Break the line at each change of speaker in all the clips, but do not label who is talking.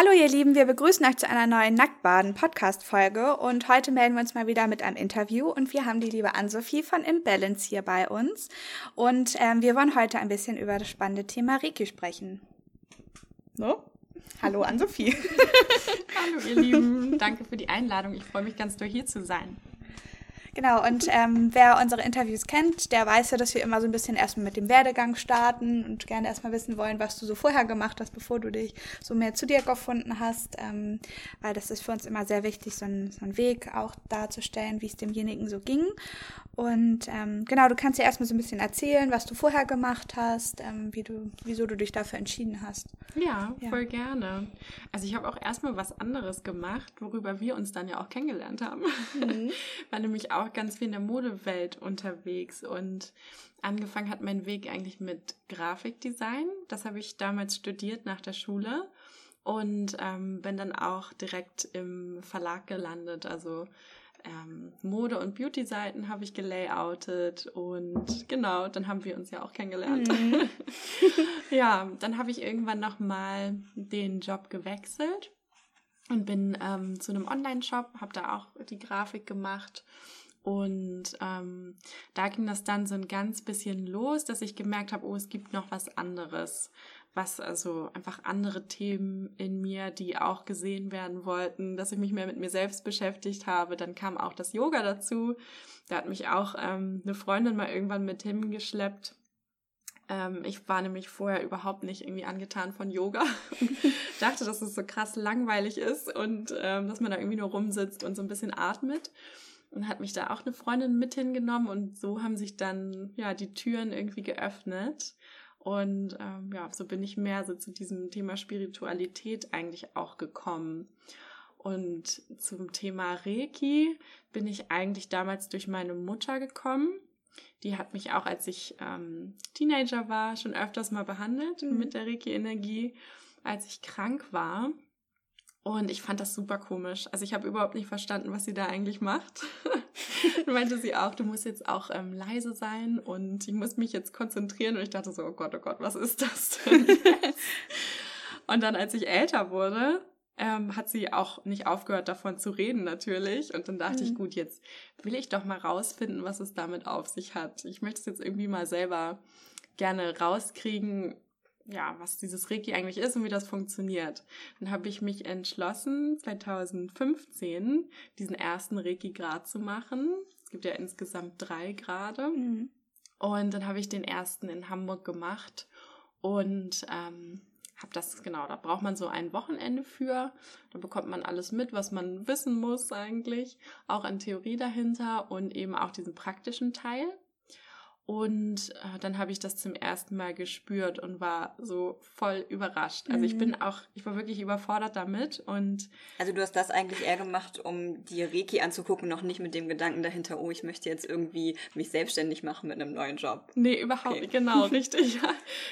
Hallo ihr Lieben, wir begrüßen euch zu einer neuen Nacktbaden-Podcast-Folge und heute melden wir uns mal wieder mit einem Interview und wir haben die liebe Ann-Sophie von Imbalance hier bei uns und ähm, wir wollen heute ein bisschen über das spannende Thema Reiki sprechen. So? Hallo Ann-Sophie.
Hallo ihr Lieben, danke für die Einladung. Ich freue mich ganz doll hier zu sein.
Genau, und ähm, wer unsere Interviews kennt, der weiß ja, dass wir immer so ein bisschen erstmal mit dem Werdegang starten und gerne erstmal wissen wollen, was du so vorher gemacht hast, bevor du dich so mehr zu dir gefunden hast. Ähm, weil das ist für uns immer sehr wichtig, so einen, so einen Weg auch darzustellen, wie es demjenigen so ging. Und ähm, genau, du kannst ja erstmal so ein bisschen erzählen, was du vorher gemacht hast, ähm, wie du, wieso du dich dafür entschieden hast.
Ja, ja. voll gerne. Also ich habe auch erstmal was anderes gemacht, worüber wir uns dann ja auch kennengelernt haben. Mhm. War nämlich auch ganz viel in der Modewelt unterwegs und angefangen hat mein Weg eigentlich mit Grafikdesign. Das habe ich damals studiert nach der Schule und ähm, bin dann auch direkt im Verlag gelandet. Also ähm, Mode- und Beauty-Seiten habe ich gelayoutet und genau, dann haben wir uns ja auch kennengelernt. Mhm. ja, dann habe ich irgendwann nochmal den Job gewechselt und bin ähm, zu einem Online-Shop, habe da auch die Grafik gemacht und ähm, da ging das dann so ein ganz bisschen los, dass ich gemerkt habe, oh, es gibt noch was anderes was also einfach andere Themen in mir, die auch gesehen werden wollten, dass ich mich mehr mit mir selbst beschäftigt habe. Dann kam auch das Yoga dazu. Da hat mich auch ähm, eine Freundin mal irgendwann mit hingeschleppt. Ähm, ich war nämlich vorher überhaupt nicht irgendwie angetan von Yoga. dachte, dass es so krass langweilig ist und ähm, dass man da irgendwie nur rumsitzt und so ein bisschen atmet und hat mich da auch eine Freundin mit hingenommen und so haben sich dann ja die Türen irgendwie geöffnet und ähm, ja, so bin ich mehr so zu diesem Thema Spiritualität eigentlich auch gekommen. Und zum Thema Reiki bin ich eigentlich damals durch meine Mutter gekommen. Die hat mich auch, als ich ähm, Teenager war, schon öfters mal behandelt mhm. mit der Reiki-Energie, als ich krank war. Und ich fand das super komisch. Also ich habe überhaupt nicht verstanden, was sie da eigentlich macht. Dann meinte sie auch, du musst jetzt auch ähm, leise sein und ich muss mich jetzt konzentrieren. Und ich dachte so, oh Gott, oh Gott, was ist das denn jetzt? und dann, als ich älter wurde, ähm, hat sie auch nicht aufgehört, davon zu reden natürlich. Und dann dachte mhm. ich, gut, jetzt will ich doch mal rausfinden, was es damit auf sich hat. Ich möchte es jetzt irgendwie mal selber gerne rauskriegen, ja, was dieses Reiki eigentlich ist und wie das funktioniert. Dann habe ich mich entschlossen, 2015 diesen ersten Reiki-Grad zu machen. Es gibt ja insgesamt drei Grade. Mhm. Und dann habe ich den ersten in Hamburg gemacht und ähm, habe das, genau, da braucht man so ein Wochenende für. Da bekommt man alles mit, was man wissen muss eigentlich. Auch an Theorie dahinter und eben auch diesen praktischen Teil. Und äh, dann habe ich das zum ersten Mal gespürt und war so voll überrascht. Also mhm. ich bin auch, ich war wirklich überfordert damit und.
Also du hast das eigentlich eher gemacht, um die Reiki anzugucken, noch nicht mit dem Gedanken dahinter, oh, ich möchte jetzt irgendwie mich selbstständig machen mit einem neuen Job.
Nee, überhaupt okay. nicht, genau, richtig.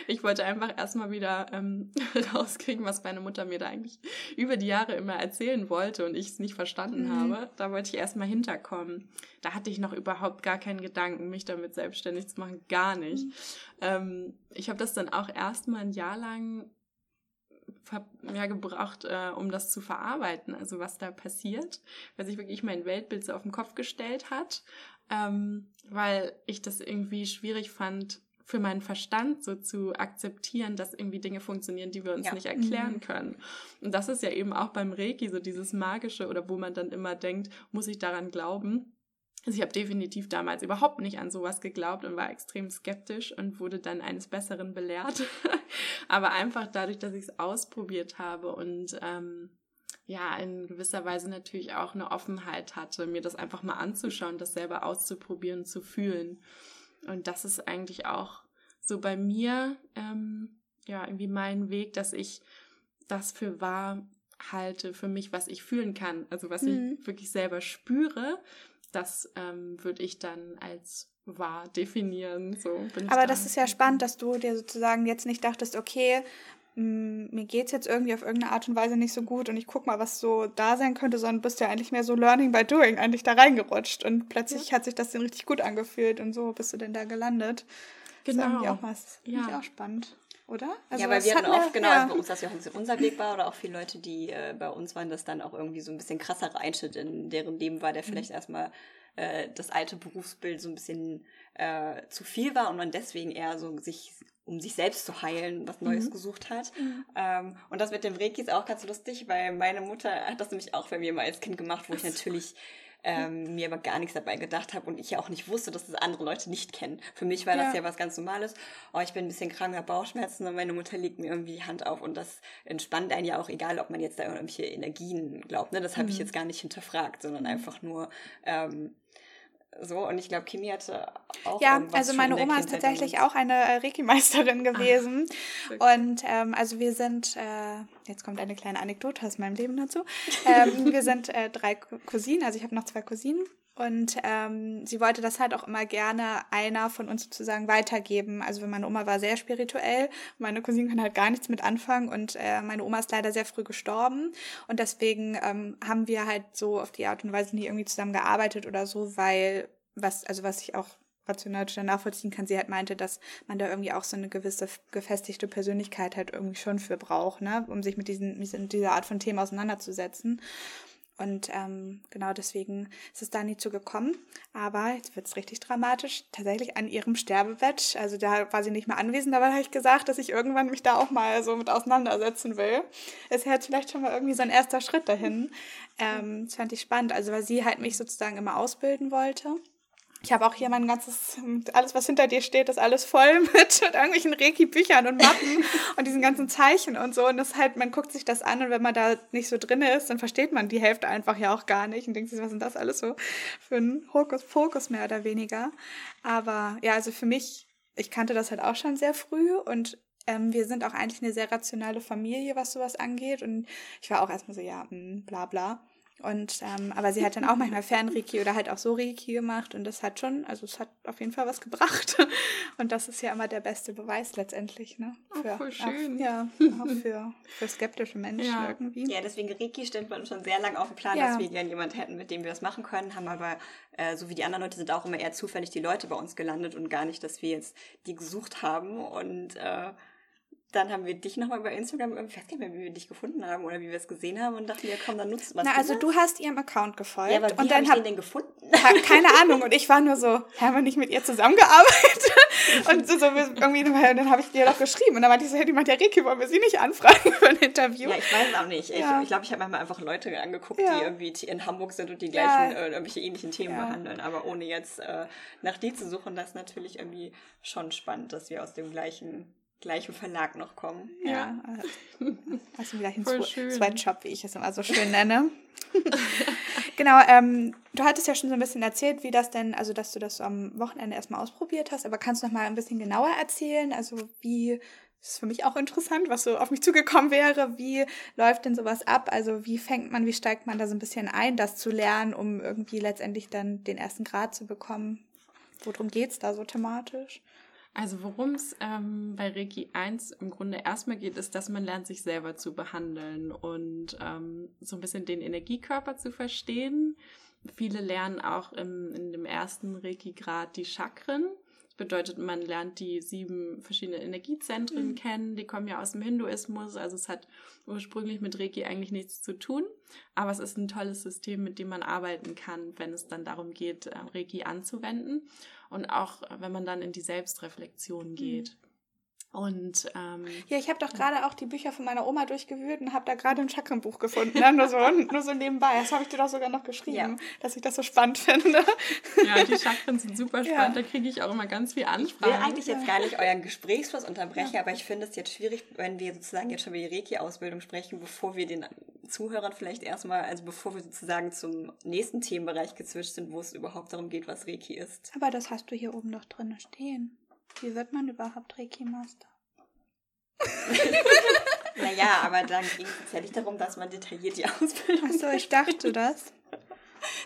Ich wollte einfach erstmal wieder ähm, rauskriegen, was meine Mutter mir da eigentlich über die Jahre immer erzählen wollte und ich es nicht verstanden mhm. habe. Da wollte ich erstmal hinterkommen. Da hatte ich noch überhaupt gar keinen Gedanken, mich damit selbstständig nichts machen, gar nicht. Mhm. Ähm, ich habe das dann auch erstmal ein Jahr lang ja, gebraucht, äh, um das zu verarbeiten, also was da passiert, weil sich wirklich mein Weltbild so auf den Kopf gestellt hat, ähm, weil ich das irgendwie schwierig fand, für meinen Verstand so zu akzeptieren, dass irgendwie Dinge funktionieren, die wir uns ja. nicht erklären mhm. können. Und das ist ja eben auch beim Reiki so dieses Magische oder wo man dann immer denkt, muss ich daran glauben? Also ich habe definitiv damals überhaupt nicht an sowas geglaubt und war extrem skeptisch und wurde dann eines Besseren belehrt. Aber einfach dadurch, dass ich es ausprobiert habe und ähm, ja, in gewisser Weise natürlich auch eine Offenheit hatte, mir das einfach mal anzuschauen, das selber auszuprobieren, zu fühlen. Und das ist eigentlich auch so bei mir, ähm, ja, irgendwie mein Weg, dass ich das für wahr halte, für mich, was ich fühlen kann, also was mhm. ich wirklich selber spüre das ähm, würde ich dann als wahr definieren. So
Aber das ist ja spannend, dass du dir sozusagen jetzt nicht dachtest, okay, mh, mir es jetzt irgendwie auf irgendeine Art und Weise nicht so gut und ich guck mal, was so da sein könnte, sondern bist ja eigentlich mehr so Learning by Doing eigentlich da reingerutscht und plötzlich ja. hat sich das dann richtig gut angefühlt und so bist du denn da gelandet. Genau. Das ist genau. auch was. Ja. Auch spannend. Oder?
Also ja, weil wir hatten oft, genau, ja. also bei uns, dass ja auch ein bisschen unser Weg war oder auch viele Leute, die äh, bei uns waren, dass dann auch irgendwie so ein bisschen krasserer Einschnitt in deren Leben war, der mhm. vielleicht erstmal äh, das alte Berufsbild so ein bisschen äh, zu viel war und man deswegen eher so sich um sich selbst zu heilen, was Neues mhm. gesucht hat. Mhm. Ähm, und das mit dem Reiki ist auch ganz lustig, weil meine Mutter hat das nämlich auch bei mir mal als Kind gemacht, wo ich natürlich ähm, mir aber gar nichts dabei gedacht habe und ich ja auch nicht wusste, dass das andere Leute nicht kennen. Für mich war ja. das ja was ganz Normales. Oh, ich bin ein bisschen krank, habe Bauchschmerzen und meine Mutter legt mir irgendwie die Hand auf und das entspannt einen ja auch, egal ob man jetzt da irgendwelche Energien glaubt. Ne? Das habe mhm. ich jetzt gar nicht hinterfragt, sondern einfach nur ähm, so und ich glaube, Kimi hatte auch.
Ja, also meine Oma ist tatsächlich auch eine äh, Reiki-Meisterin gewesen. Ach, und ähm, also wir sind, äh, jetzt kommt eine kleine Anekdote aus meinem Leben dazu. Ähm, wir sind äh, drei Cousinen, also ich habe noch zwei Cousinen. Und ähm, sie wollte das halt auch immer gerne einer von uns sozusagen weitergeben. Also meine Oma war sehr spirituell, meine Cousine kann halt gar nichts mit anfangen und äh, meine Oma ist leider sehr früh gestorben. Und deswegen ähm, haben wir halt so auf die Art und Weise nie irgendwie zusammen gearbeitet oder so, weil was, also was ich auch rational nachvollziehen kann, sie halt meinte, dass man da irgendwie auch so eine gewisse gefestigte Persönlichkeit halt irgendwie schon für braucht, ne, um sich mit diesen, mit dieser Art von Themen auseinanderzusetzen. Und ähm, genau deswegen ist es da nie zu gekommen. Aber jetzt wird es richtig dramatisch. Tatsächlich an ihrem Sterbebett, also da war sie nicht mehr anwesend, aber habe ich gesagt, dass ich irgendwann mich da auch mal so mit auseinandersetzen will. Ist ja jetzt vielleicht schon mal irgendwie so ein erster Schritt dahin. Ähm, das fand ich spannend, also weil sie halt mich sozusagen immer ausbilden wollte. Ich habe auch hier mein ganzes, alles, was hinter dir steht, ist alles voll mit, mit irgendwelchen Reiki-Büchern und Mappen und diesen ganzen Zeichen und so. Und das halt, man guckt sich das an und wenn man da nicht so drin ist, dann versteht man die Hälfte einfach ja auch gar nicht und denkt sich, was sind das alles so für ein Hokuspokus mehr oder weniger. Aber ja, also für mich, ich kannte das halt auch schon sehr früh und ähm, wir sind auch eigentlich eine sehr rationale Familie, was sowas angeht. Und ich war auch erstmal so, ja, mh, hm, bla bla. Und ähm, aber sie hat dann auch manchmal Fernreiki oder halt auch so Reiki gemacht und das hat schon, also es hat auf jeden Fall was gebracht. Und das ist ja immer der beste Beweis letztendlich, ne?
Für, oh, voll schön.
Auch, ja, auch für, für skeptische Menschen ja. irgendwie.
Ja, deswegen Reiki stellt man schon sehr lange auf den Plan, ja. dass wir gerne jemanden hätten, mit dem wir das machen können, haben aber, äh, so wie die anderen Leute, sind auch immer eher zufällig die Leute bei uns gelandet und gar nicht, dass wir jetzt die gesucht haben und äh, dann haben wir dich nochmal über Instagram, ich weiß nicht mehr, wie wir dich gefunden haben oder wie wir es gesehen haben und dachten, ja komm, dann nutzt man
Na, also du hast ihrem Account gefolgt.
Ja, aber wie und dann hab ich den denn gefunden?
Keine Ahnung. Und ich war nur so, haben wir nicht mit ihr zusammengearbeitet? und so, so irgendwie, dann habe ich dir doch geschrieben. Und dann meinte ich so, hey, die macht ja Reiki, wollen wir sie nicht anfragen für ein Interview?
Ja, ich weiß es auch nicht. Ja. Ich glaube, ich, glaub, ich habe manchmal einfach Leute angeguckt, ja. die irgendwie in Hamburg sind und die gleichen, ja. äh, irgendwelche ähnlichen Themen behandeln. Aber ohne jetzt äh, nach die zu suchen, das ist natürlich irgendwie schon spannend, dass wir aus dem gleichen gleichen Verlag noch kommen.
Ja. ja. Also wieder hin zu Sweatshop, wie ich es immer so schön nenne. genau, ähm, du hattest ja schon so ein bisschen erzählt, wie das denn, also dass du das am Wochenende erstmal ausprobiert hast, aber kannst du noch mal ein bisschen genauer erzählen? Also wie, das ist für mich auch interessant, was so auf mich zugekommen wäre, wie läuft denn sowas ab? Also wie fängt man, wie steigt man da so ein bisschen ein, das zu lernen, um irgendwie letztendlich dann den ersten Grad zu bekommen? Worum geht es da so thematisch?
Also worum es ähm, bei Reiki 1 im Grunde erstmal geht, ist, dass man lernt, sich selber zu behandeln und ähm, so ein bisschen den Energiekörper zu verstehen. Viele lernen auch im, in dem ersten Reiki-Grad die Chakren. Bedeutet, man lernt die sieben verschiedenen Energiezentren mhm. kennen. Die kommen ja aus dem Hinduismus. Also es hat ursprünglich mit Reiki eigentlich nichts zu tun. Aber es ist ein tolles System, mit dem man arbeiten kann, wenn es dann darum geht, äh, Reiki anzuwenden und auch wenn man dann in die Selbstreflexion geht. Und ähm,
ja, ich habe doch gerade auch die Bücher von meiner Oma durchgewühlt und habe da gerade ein Chakrenbuch gefunden. Ne? Nur, so, nur so nebenbei. Das habe ich dir doch sogar noch geschrieben, ja. dass ich das so spannend finde.
Ja, die Chakren sind super spannend. Ja. Da kriege ich auch immer ganz viel Anfragen.
Ich will eigentlich jetzt gar nicht euren Gesprächsfluss unterbrechen, ja. aber ich finde es jetzt schwierig, wenn wir sozusagen jetzt schon über die Reiki-Ausbildung sprechen, bevor wir den Zuhörern vielleicht erstmal, also bevor wir sozusagen zum nächsten Themenbereich gezwitscht sind, wo es überhaupt darum geht, was Reiki ist.
Aber das hast du hier oben noch drin stehen. Wie wird man überhaupt Reiki-Master?
naja, aber dann ging es ja nicht darum, dass man detailliert die Ausbildung.
Achso, ich dachte das.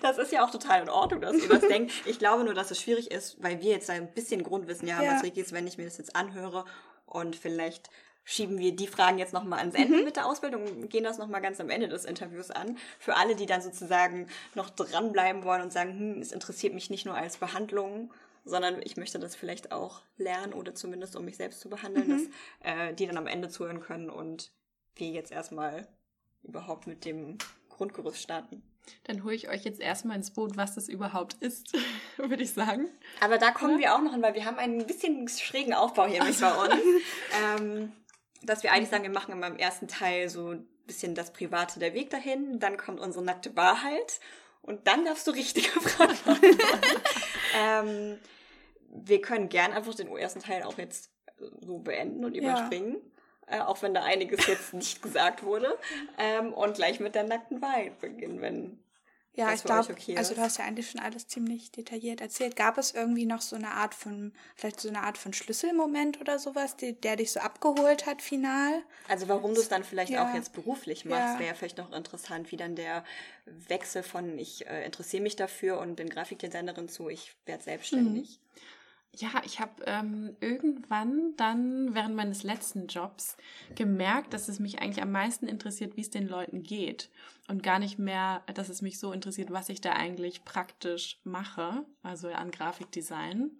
Das ist ja auch total in Ordnung, dass ihr das denkt. Ich glaube nur, dass es schwierig ist, weil wir jetzt ein bisschen Grundwissen haben, ja. was Reiki ist, wenn ich mir das jetzt anhöre und vielleicht schieben wir die Fragen jetzt nochmal ans Ende mhm. mit der Ausbildung und gehen das nochmal ganz am Ende des Interviews an. Für alle, die dann sozusagen noch dranbleiben wollen und sagen, hm, es interessiert mich nicht nur als Behandlung, sondern ich möchte das vielleicht auch lernen oder zumindest um mich selbst zu behandeln, mhm. dass äh, die dann am Ende zuhören können und wir jetzt erstmal überhaupt mit dem Grundgerüst starten.
Dann hole ich euch jetzt erstmal ins Boot, was das überhaupt ist, würde ich sagen.
Aber da kommen Oder? wir auch noch hin, weil wir haben einen bisschen schrägen Aufbau hier also. bei uns. ähm, dass wir eigentlich sagen, wir machen im ersten Teil so ein bisschen das Private, der Weg dahin, dann kommt unsere nackte Wahrheit und dann darfst du richtige Fragen ähm, wir können gern einfach den ersten Teil auch jetzt so beenden und überspringen. Ja äh, auch wenn da einiges jetzt nicht gesagt wurde, ähm, und gleich mit der nackten Wahrheit beginnen, wenn
ja, ich glaube, okay also du hast ja eigentlich schon alles ziemlich detailliert erzählt. Gab es irgendwie noch so eine Art von, vielleicht so eine Art von Schlüsselmoment oder sowas, die, der dich so abgeholt hat, final?
Also warum du es dann vielleicht ja. auch jetzt beruflich machst, ja. wäre ja vielleicht noch interessant, wie dann der Wechsel von ich äh, interessiere mich dafür und bin Grafikdesignerin zu ich werde selbstständig. Mhm.
Ja, ich habe ähm, irgendwann dann während meines letzten Jobs gemerkt, dass es mich eigentlich am meisten interessiert, wie es den Leuten geht und gar nicht mehr, dass es mich so interessiert, was ich da eigentlich praktisch mache, also an Grafikdesign.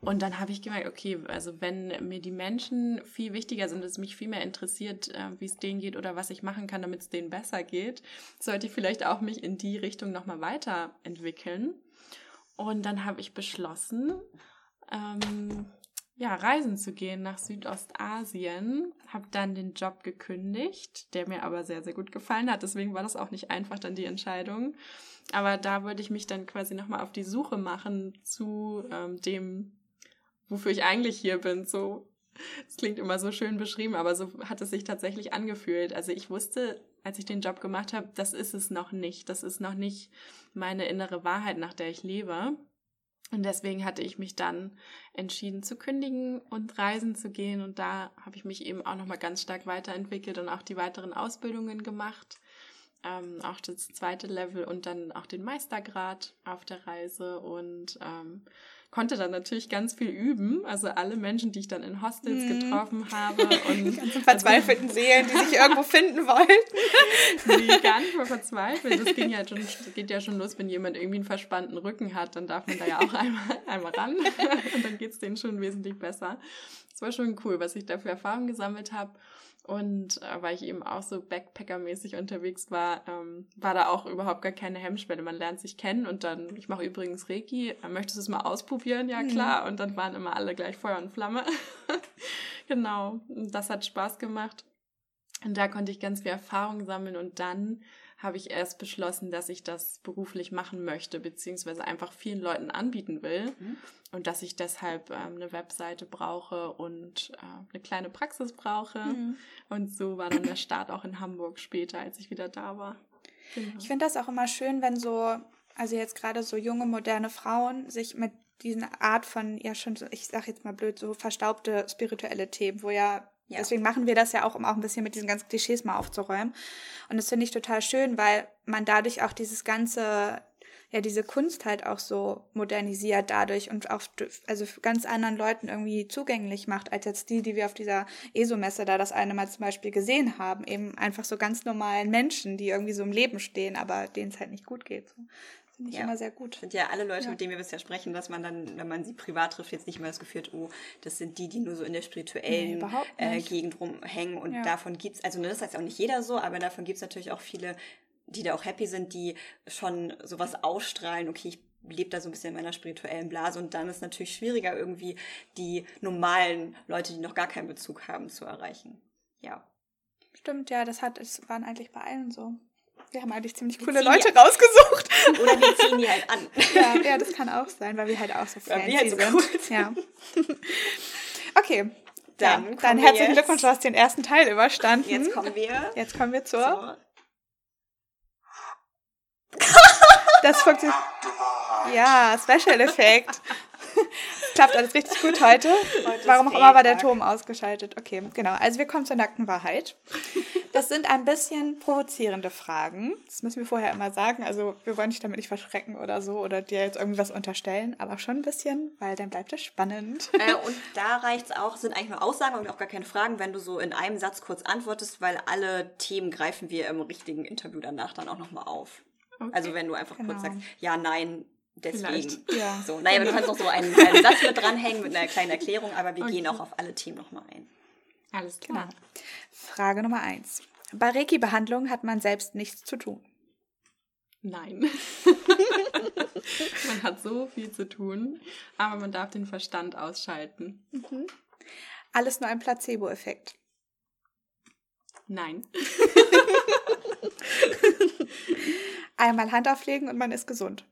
Und dann habe ich gemerkt, okay, also wenn mir die Menschen viel wichtiger sind, es mich viel mehr interessiert, äh, wie es denen geht oder was ich machen kann, damit es denen besser geht, sollte ich vielleicht auch mich in die Richtung nochmal weiterentwickeln. Und dann habe ich beschlossen, ähm, ja, reisen zu gehen nach Südostasien. Habe dann den Job gekündigt, der mir aber sehr, sehr gut gefallen hat. Deswegen war das auch nicht einfach dann die Entscheidung. Aber da würde ich mich dann quasi nochmal auf die Suche machen zu ähm, dem, wofür ich eigentlich hier bin. So, es klingt immer so schön beschrieben, aber so hat es sich tatsächlich angefühlt. Also ich wusste, als ich den Job gemacht habe, das ist es noch nicht. Das ist noch nicht meine innere Wahrheit, nach der ich lebe. Und deswegen hatte ich mich dann entschieden zu kündigen und reisen zu gehen. Und da habe ich mich eben auch nochmal ganz stark weiterentwickelt und auch die weiteren Ausbildungen gemacht. Ähm, auch das zweite Level und dann auch den Meistergrad auf der Reise. Und ähm, konnte dann natürlich ganz viel üben. Also alle Menschen, die ich dann in Hostels mhm. getroffen habe. Und die
ganzen verzweifelten Seelen, die sich irgendwo finden wollten.
Nee, gar nicht mal verzweifelt. Das ging ja schon, geht ja schon los, wenn jemand irgendwie einen verspannten Rücken hat, dann darf man da ja auch einmal, einmal ran. Und dann geht es denen schon wesentlich besser. Das war schon cool, was ich da für Erfahrungen gesammelt habe. Und äh, weil ich eben auch so Backpacker-mäßig unterwegs war, ähm, war da auch überhaupt gar keine Hemmschwelle. Man lernt sich kennen und dann, ich mache übrigens Reiki, äh, möchtest du es mal ausprobieren? Ja, mhm. klar. Mhm. Und dann waren immer alle gleich Feuer und Flamme. genau, das hat Spaß gemacht. Und da konnte ich ganz viel Erfahrung sammeln und dann habe ich erst beschlossen, dass ich das beruflich machen möchte, beziehungsweise einfach vielen Leuten anbieten will mhm. und dass ich deshalb ähm, eine Webseite brauche und äh, eine kleine Praxis brauche. Mhm. Und so war dann der Start auch in Hamburg später, als ich wieder da war.
Genau. Ich finde das auch immer schön, wenn so, also jetzt gerade so junge, moderne Frauen sich mit diesen Art von, ja schon so, ich sag jetzt mal blöd, so verstaubte spirituelle Themen, wo ja ja. Deswegen machen wir das ja auch, um auch ein bisschen mit diesen ganzen Klischees mal aufzuräumen. Und das finde ich total schön, weil man dadurch auch dieses ganze, ja, diese Kunst halt auch so modernisiert dadurch und auch, also ganz anderen Leuten irgendwie zugänglich macht, als jetzt die, die wir auf dieser ESO-Messe da das eine Mal zum Beispiel gesehen haben. Eben einfach so ganz normalen Menschen, die irgendwie so im Leben stehen, aber denen es halt nicht gut geht. So. Finde ich ja. immer sehr gut.
Sind ja alle Leute, ja. mit denen wir bisher sprechen, dass man dann, wenn man sie privat trifft, jetzt nicht mehr das Gefühl hat, oh, das sind die, die nur so in der spirituellen nee, äh, Gegend rumhängen. Und ja. davon gibt's, also ne, das heißt auch nicht jeder so, aber davon gibt's natürlich auch viele, die da auch happy sind, die schon sowas ausstrahlen, okay, ich lebe da so ein bisschen in meiner spirituellen Blase und dann ist es natürlich schwieriger, irgendwie die normalen Leute, die noch gar keinen Bezug haben, zu erreichen. Ja.
Stimmt, ja, das hat, es waren eigentlich bei allen so. Wir haben eigentlich ziemlich wir coole Leute die, rausgesucht.
Oder wir ziehen die halt an.
Ja, ja, das kann auch sein, weil wir halt auch so fancy halt so sind. Cool. Ja. Okay. Dann, ja, dann herzlichen jetzt, Glückwunsch, du hast den ersten Teil überstanden.
Jetzt kommen wir.
Jetzt kommen wir zur. zur das funktioniert. Ja, Special Effekt. Klappt alles richtig gut heute. heute Warum auch immer war der Turm ausgeschaltet. Okay, genau. Also wir kommen zur nackten Wahrheit. Das sind ein bisschen provozierende Fragen. Das müssen wir vorher immer sagen. Also wir wollen dich damit nicht verschrecken oder so oder dir jetzt irgendwas unterstellen, aber schon ein bisschen, weil dann bleibt es spannend.
Äh, und da reicht es auch, sind eigentlich nur Aussagen und auch gar keine Fragen, wenn du so in einem Satz kurz antwortest, weil alle Themen greifen wir im richtigen Interview danach dann auch nochmal auf. Okay, also wenn du einfach genau. kurz sagst, ja, nein, Deswegen. Ja. So, naja, wir können noch so einen, einen Satz mit dranhängen mit einer kleinen Erklärung, aber wir okay. gehen auch auf alle Themen nochmal ein.
Alles klar. Genau. Frage Nummer eins. Bei Reiki-Behandlung hat man selbst nichts zu tun.
Nein. man hat so viel zu tun, aber man darf den Verstand ausschalten. Mhm.
Alles nur ein Placebo-Effekt.
Nein.
Einmal Hand auflegen und man ist gesund.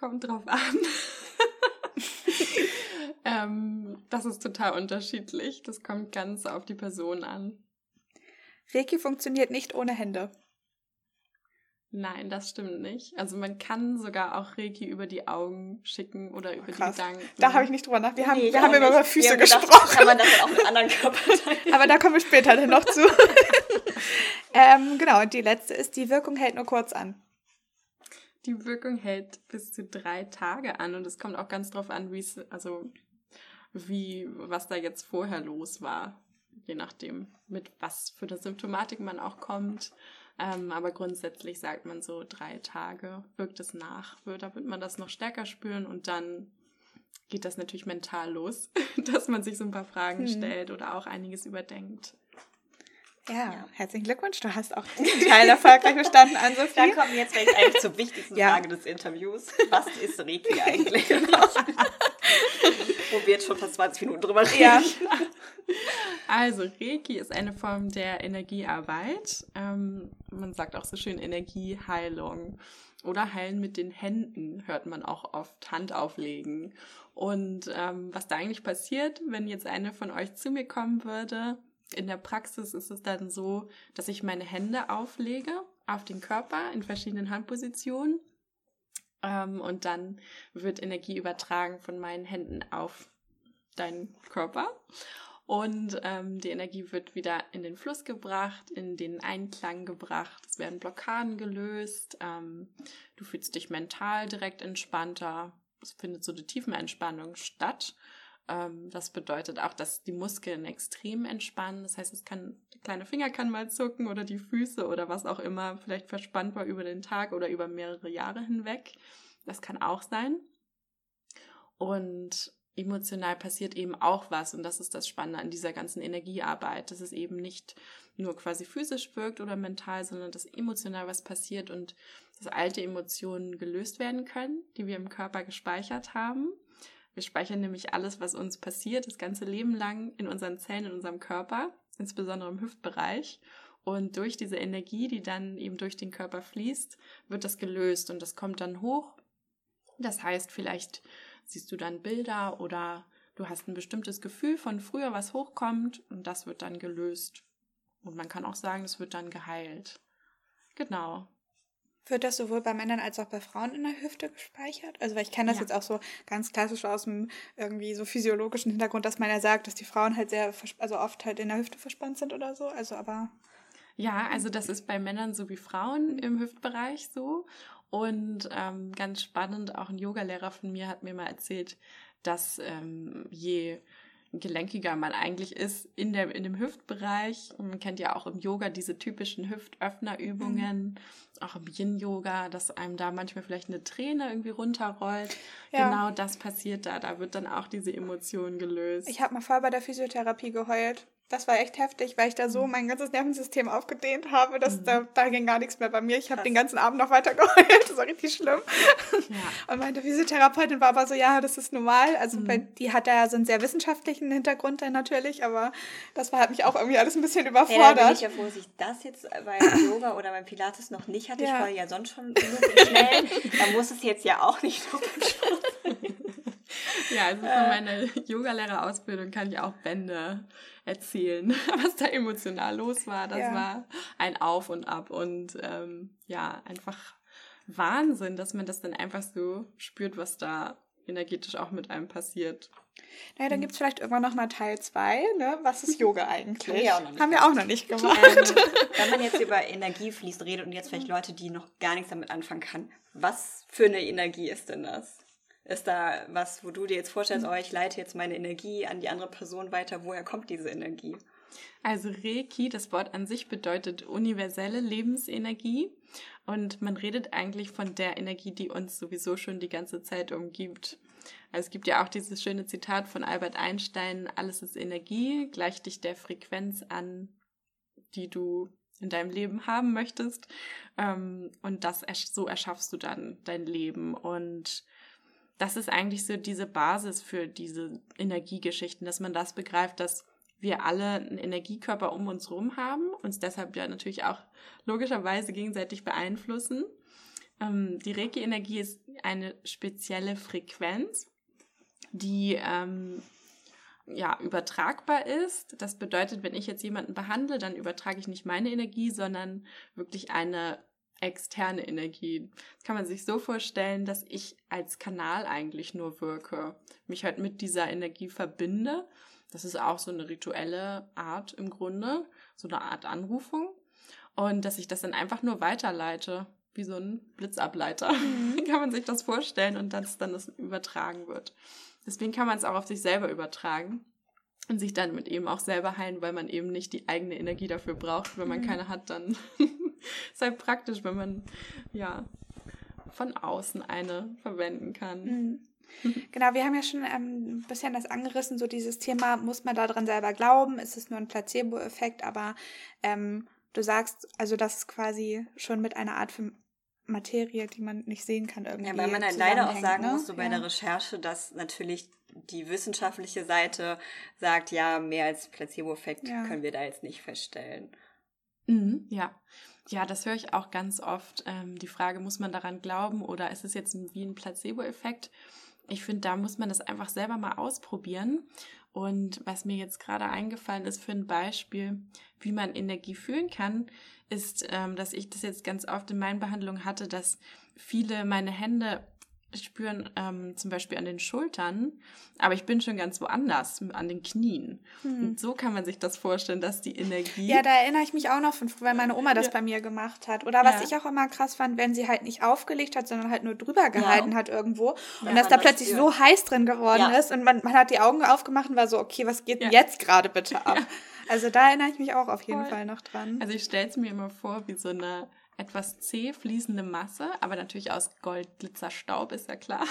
Kommt drauf an. ähm, das ist total unterschiedlich. Das kommt ganz auf die Person an.
Reiki funktioniert nicht ohne Hände.
Nein, das stimmt nicht. Also man kann sogar auch Reiki über die Augen schicken oder über Krass. die Gedanken.
Da habe ich nicht drüber nach. Wir haben, nee, wir haben immer über Füße gesprochen. Gedacht, kann man das auch mit anderen Körperteilen. Aber da kommen wir später dann noch zu. ähm, genau, und die letzte ist, die Wirkung hält nur kurz an.
Die Wirkung hält bis zu drei Tage an und es kommt auch ganz drauf an, wie es, also wie, was da jetzt vorher los war. Je nachdem, mit was für eine Symptomatik man auch kommt. Ähm, aber grundsätzlich sagt man so drei Tage wirkt es nach. Da wird man das noch stärker spüren und dann geht das natürlich mental los, dass man sich so ein paar Fragen hm. stellt oder auch einiges überdenkt.
Ja, ja, herzlichen Glückwunsch. Du hast auch diesen Teil erfolgreich bestanden, an Sophie.
Dann kommen wir jetzt vielleicht eigentlich zur wichtigsten ja. Frage des Interviews. Was ist Reiki eigentlich? Wo wir jetzt schon fast 20 Minuten drüber reden. Ja.
Also, Reiki ist eine Form der Energiearbeit. Ähm, man sagt auch so schön Energieheilung. Oder heilen mit den Händen, hört man auch oft Hand auflegen. Und ähm, was da eigentlich passiert, wenn jetzt eine von euch zu mir kommen würde, in der Praxis ist es dann so, dass ich meine Hände auflege auf den Körper in verschiedenen Handpositionen. Ähm, und dann wird Energie übertragen von meinen Händen auf deinen Körper. Und ähm, die Energie wird wieder in den Fluss gebracht, in den Einklang gebracht. Es werden Blockaden gelöst. Ähm, du fühlst dich mental direkt entspannter. Es findet so eine Tiefenentspannung statt. Ähm, das bedeutet auch, dass die Muskeln extrem entspannen. Das heißt, es kann, der kleine Finger kann mal zucken oder die Füße oder was auch immer vielleicht verspannt war über den Tag oder über mehrere Jahre hinweg. Das kann auch sein. Und emotional passiert eben auch was. Und das ist das Spannende an dieser ganzen Energiearbeit, dass es eben nicht nur quasi physisch wirkt oder mental, sondern dass emotional was passiert und dass alte Emotionen gelöst werden können, die wir im Körper gespeichert haben. Wir speichern nämlich alles, was uns passiert, das ganze Leben lang in unseren Zellen, in unserem Körper, insbesondere im Hüftbereich. Und durch diese Energie, die dann eben durch den Körper fließt, wird das gelöst und das kommt dann hoch. Das heißt, vielleicht siehst du dann Bilder oder du hast ein bestimmtes Gefühl von früher, was hochkommt und das wird dann gelöst. Und man kann auch sagen, es wird dann geheilt. Genau.
Wird das sowohl bei Männern als auch bei Frauen in der Hüfte gespeichert? Also, weil ich kenne das ja. jetzt auch so ganz klassisch aus dem irgendwie so physiologischen Hintergrund, dass man ja sagt, dass die Frauen halt sehr, also oft halt in der Hüfte verspannt sind oder so. Also, aber.
Ja, also das ist bei Männern so wie Frauen im Hüftbereich so. Und ähm, ganz spannend, auch ein Yogalehrer von mir hat mir mal erzählt, dass ähm, je gelenkiger man eigentlich ist in, der, in dem Hüftbereich. Und man kennt ja auch im Yoga diese typischen Hüftöffnerübungen, mhm. auch im Yin-Yoga, dass einem da manchmal vielleicht eine Träne irgendwie runterrollt. Ja. Genau das passiert da. Da wird dann auch diese Emotion gelöst.
Ich habe mal voll bei der Physiotherapie geheult. Das war echt heftig, weil ich da so mhm. mein ganzes Nervensystem aufgedehnt habe, dass mhm. da, da ging gar nichts mehr bei mir. Ich habe den ganzen Abend noch weiter geheult. Das war richtig schlimm. Ja. Und meine Physiotherapeutin war aber so, ja, das ist normal. Also mhm. bei, die hat da so einen sehr wissenschaftlichen Hintergrund dann natürlich, aber das war, hat mich auch irgendwie alles ein bisschen überfordert. Ja, bin
ich ja froh, dass ich das jetzt beim Yoga oder beim Pilates noch nicht hatte. Ja. Ich war ja sonst schon genug schnell. da muss es jetzt ja auch nicht noch
Ja, also von äh. meiner Yogalehrerausbildung kann ich auch Bände erzählen, was da emotional los war. Das ja. war ein Auf und Ab und ähm, ja, einfach Wahnsinn, dass man das dann einfach so spürt, was da energetisch auch mit einem passiert.
Naja, dann gibt es vielleicht irgendwann noch mal Teil 2, ne? Was ist Yoga eigentlich? Ja Haben wir auch noch nicht gemacht. Ähm,
wenn man jetzt über Energiefließen redet und jetzt vielleicht Leute, die noch gar nichts damit anfangen kann, was für eine Energie ist denn das? Ist da was, wo du dir jetzt vorstellst, oh, ich leite jetzt meine Energie an die andere Person weiter? Woher kommt diese Energie?
Also Reiki, das Wort an sich bedeutet universelle Lebensenergie und man redet eigentlich von der Energie, die uns sowieso schon die ganze Zeit umgibt. Also es gibt ja auch dieses schöne Zitat von Albert Einstein, alles ist Energie, gleich dich der Frequenz an, die du in deinem Leben haben möchtest. Ähm, und das so erschaffst du dann dein Leben. Und das ist eigentlich so diese Basis für diese Energiegeschichten, dass man das begreift, dass wir alle einen Energiekörper um uns herum haben, uns deshalb ja natürlich auch logischerweise gegenseitig beeinflussen. Ähm, die Reiki-Energie ist eine spezielle Frequenz, die ähm, ja, übertragbar ist. Das bedeutet, wenn ich jetzt jemanden behandle, dann übertrage ich nicht meine Energie, sondern wirklich eine externe Energie. Das kann man sich so vorstellen, dass ich als Kanal eigentlich nur wirke, mich halt mit dieser Energie verbinde. Das ist auch so eine rituelle Art im Grunde, so eine Art Anrufung. Und dass ich das dann einfach nur weiterleite, wie so ein Blitzableiter. Mhm. kann man sich das vorstellen und dass dann das übertragen wird. Deswegen kann man es auch auf sich selber übertragen und sich dann mit eben auch selber heilen, weil man eben nicht die eigene Energie dafür braucht. Wenn man mhm. keine hat, dann ist halt praktisch, wenn man ja von außen eine verwenden kann.
Mhm. Genau, wir haben ja schon ähm, ein bisschen das angerissen, so dieses Thema, muss man daran selber glauben? Ist es nur ein Placebo-Effekt? Aber ähm, du sagst, also das ist quasi schon mit einer Art von Materie, die man nicht sehen kann irgendwie.
Ja, weil man halt leider auch sagen ne? muss, so bei ja. der Recherche, dass natürlich die wissenschaftliche Seite sagt, ja, mehr als Placebo-Effekt ja. können wir da jetzt nicht feststellen.
Mhm, ja. Ja, das höre ich auch ganz oft. Ähm, die Frage, muss man daran glauben oder ist es jetzt wie ein Placebo-Effekt? Ich finde, da muss man das einfach selber mal ausprobieren. Und was mir jetzt gerade eingefallen ist für ein Beispiel, wie man Energie fühlen kann, ist, ähm, dass ich das jetzt ganz oft in meinen Behandlungen hatte, dass viele meine Hände spüren, ähm, zum Beispiel an den Schultern, aber ich bin schon ganz woanders, an den Knien. Hm. Und so kann man sich das vorstellen, dass die Energie.
Ja, da erinnere ich mich auch noch von früher, weil meine Oma das ja. bei mir gemacht hat. Oder was ja. ich auch immer krass fand, wenn sie halt nicht aufgelegt hat, sondern halt nur drüber gehalten ja. hat irgendwo. Und dass da plötzlich spürt. so heiß drin geworden ist und man, man hat die Augen aufgemacht und war so, okay, was geht denn jetzt gerade bitte ab? Also da erinnere ich mich auch auf jeden Voll. Fall noch dran.
Also ich stelle es mir immer vor, wie so eine etwas zäh fließende Masse, aber natürlich aus Goldglitzerstaub, ist ja klar.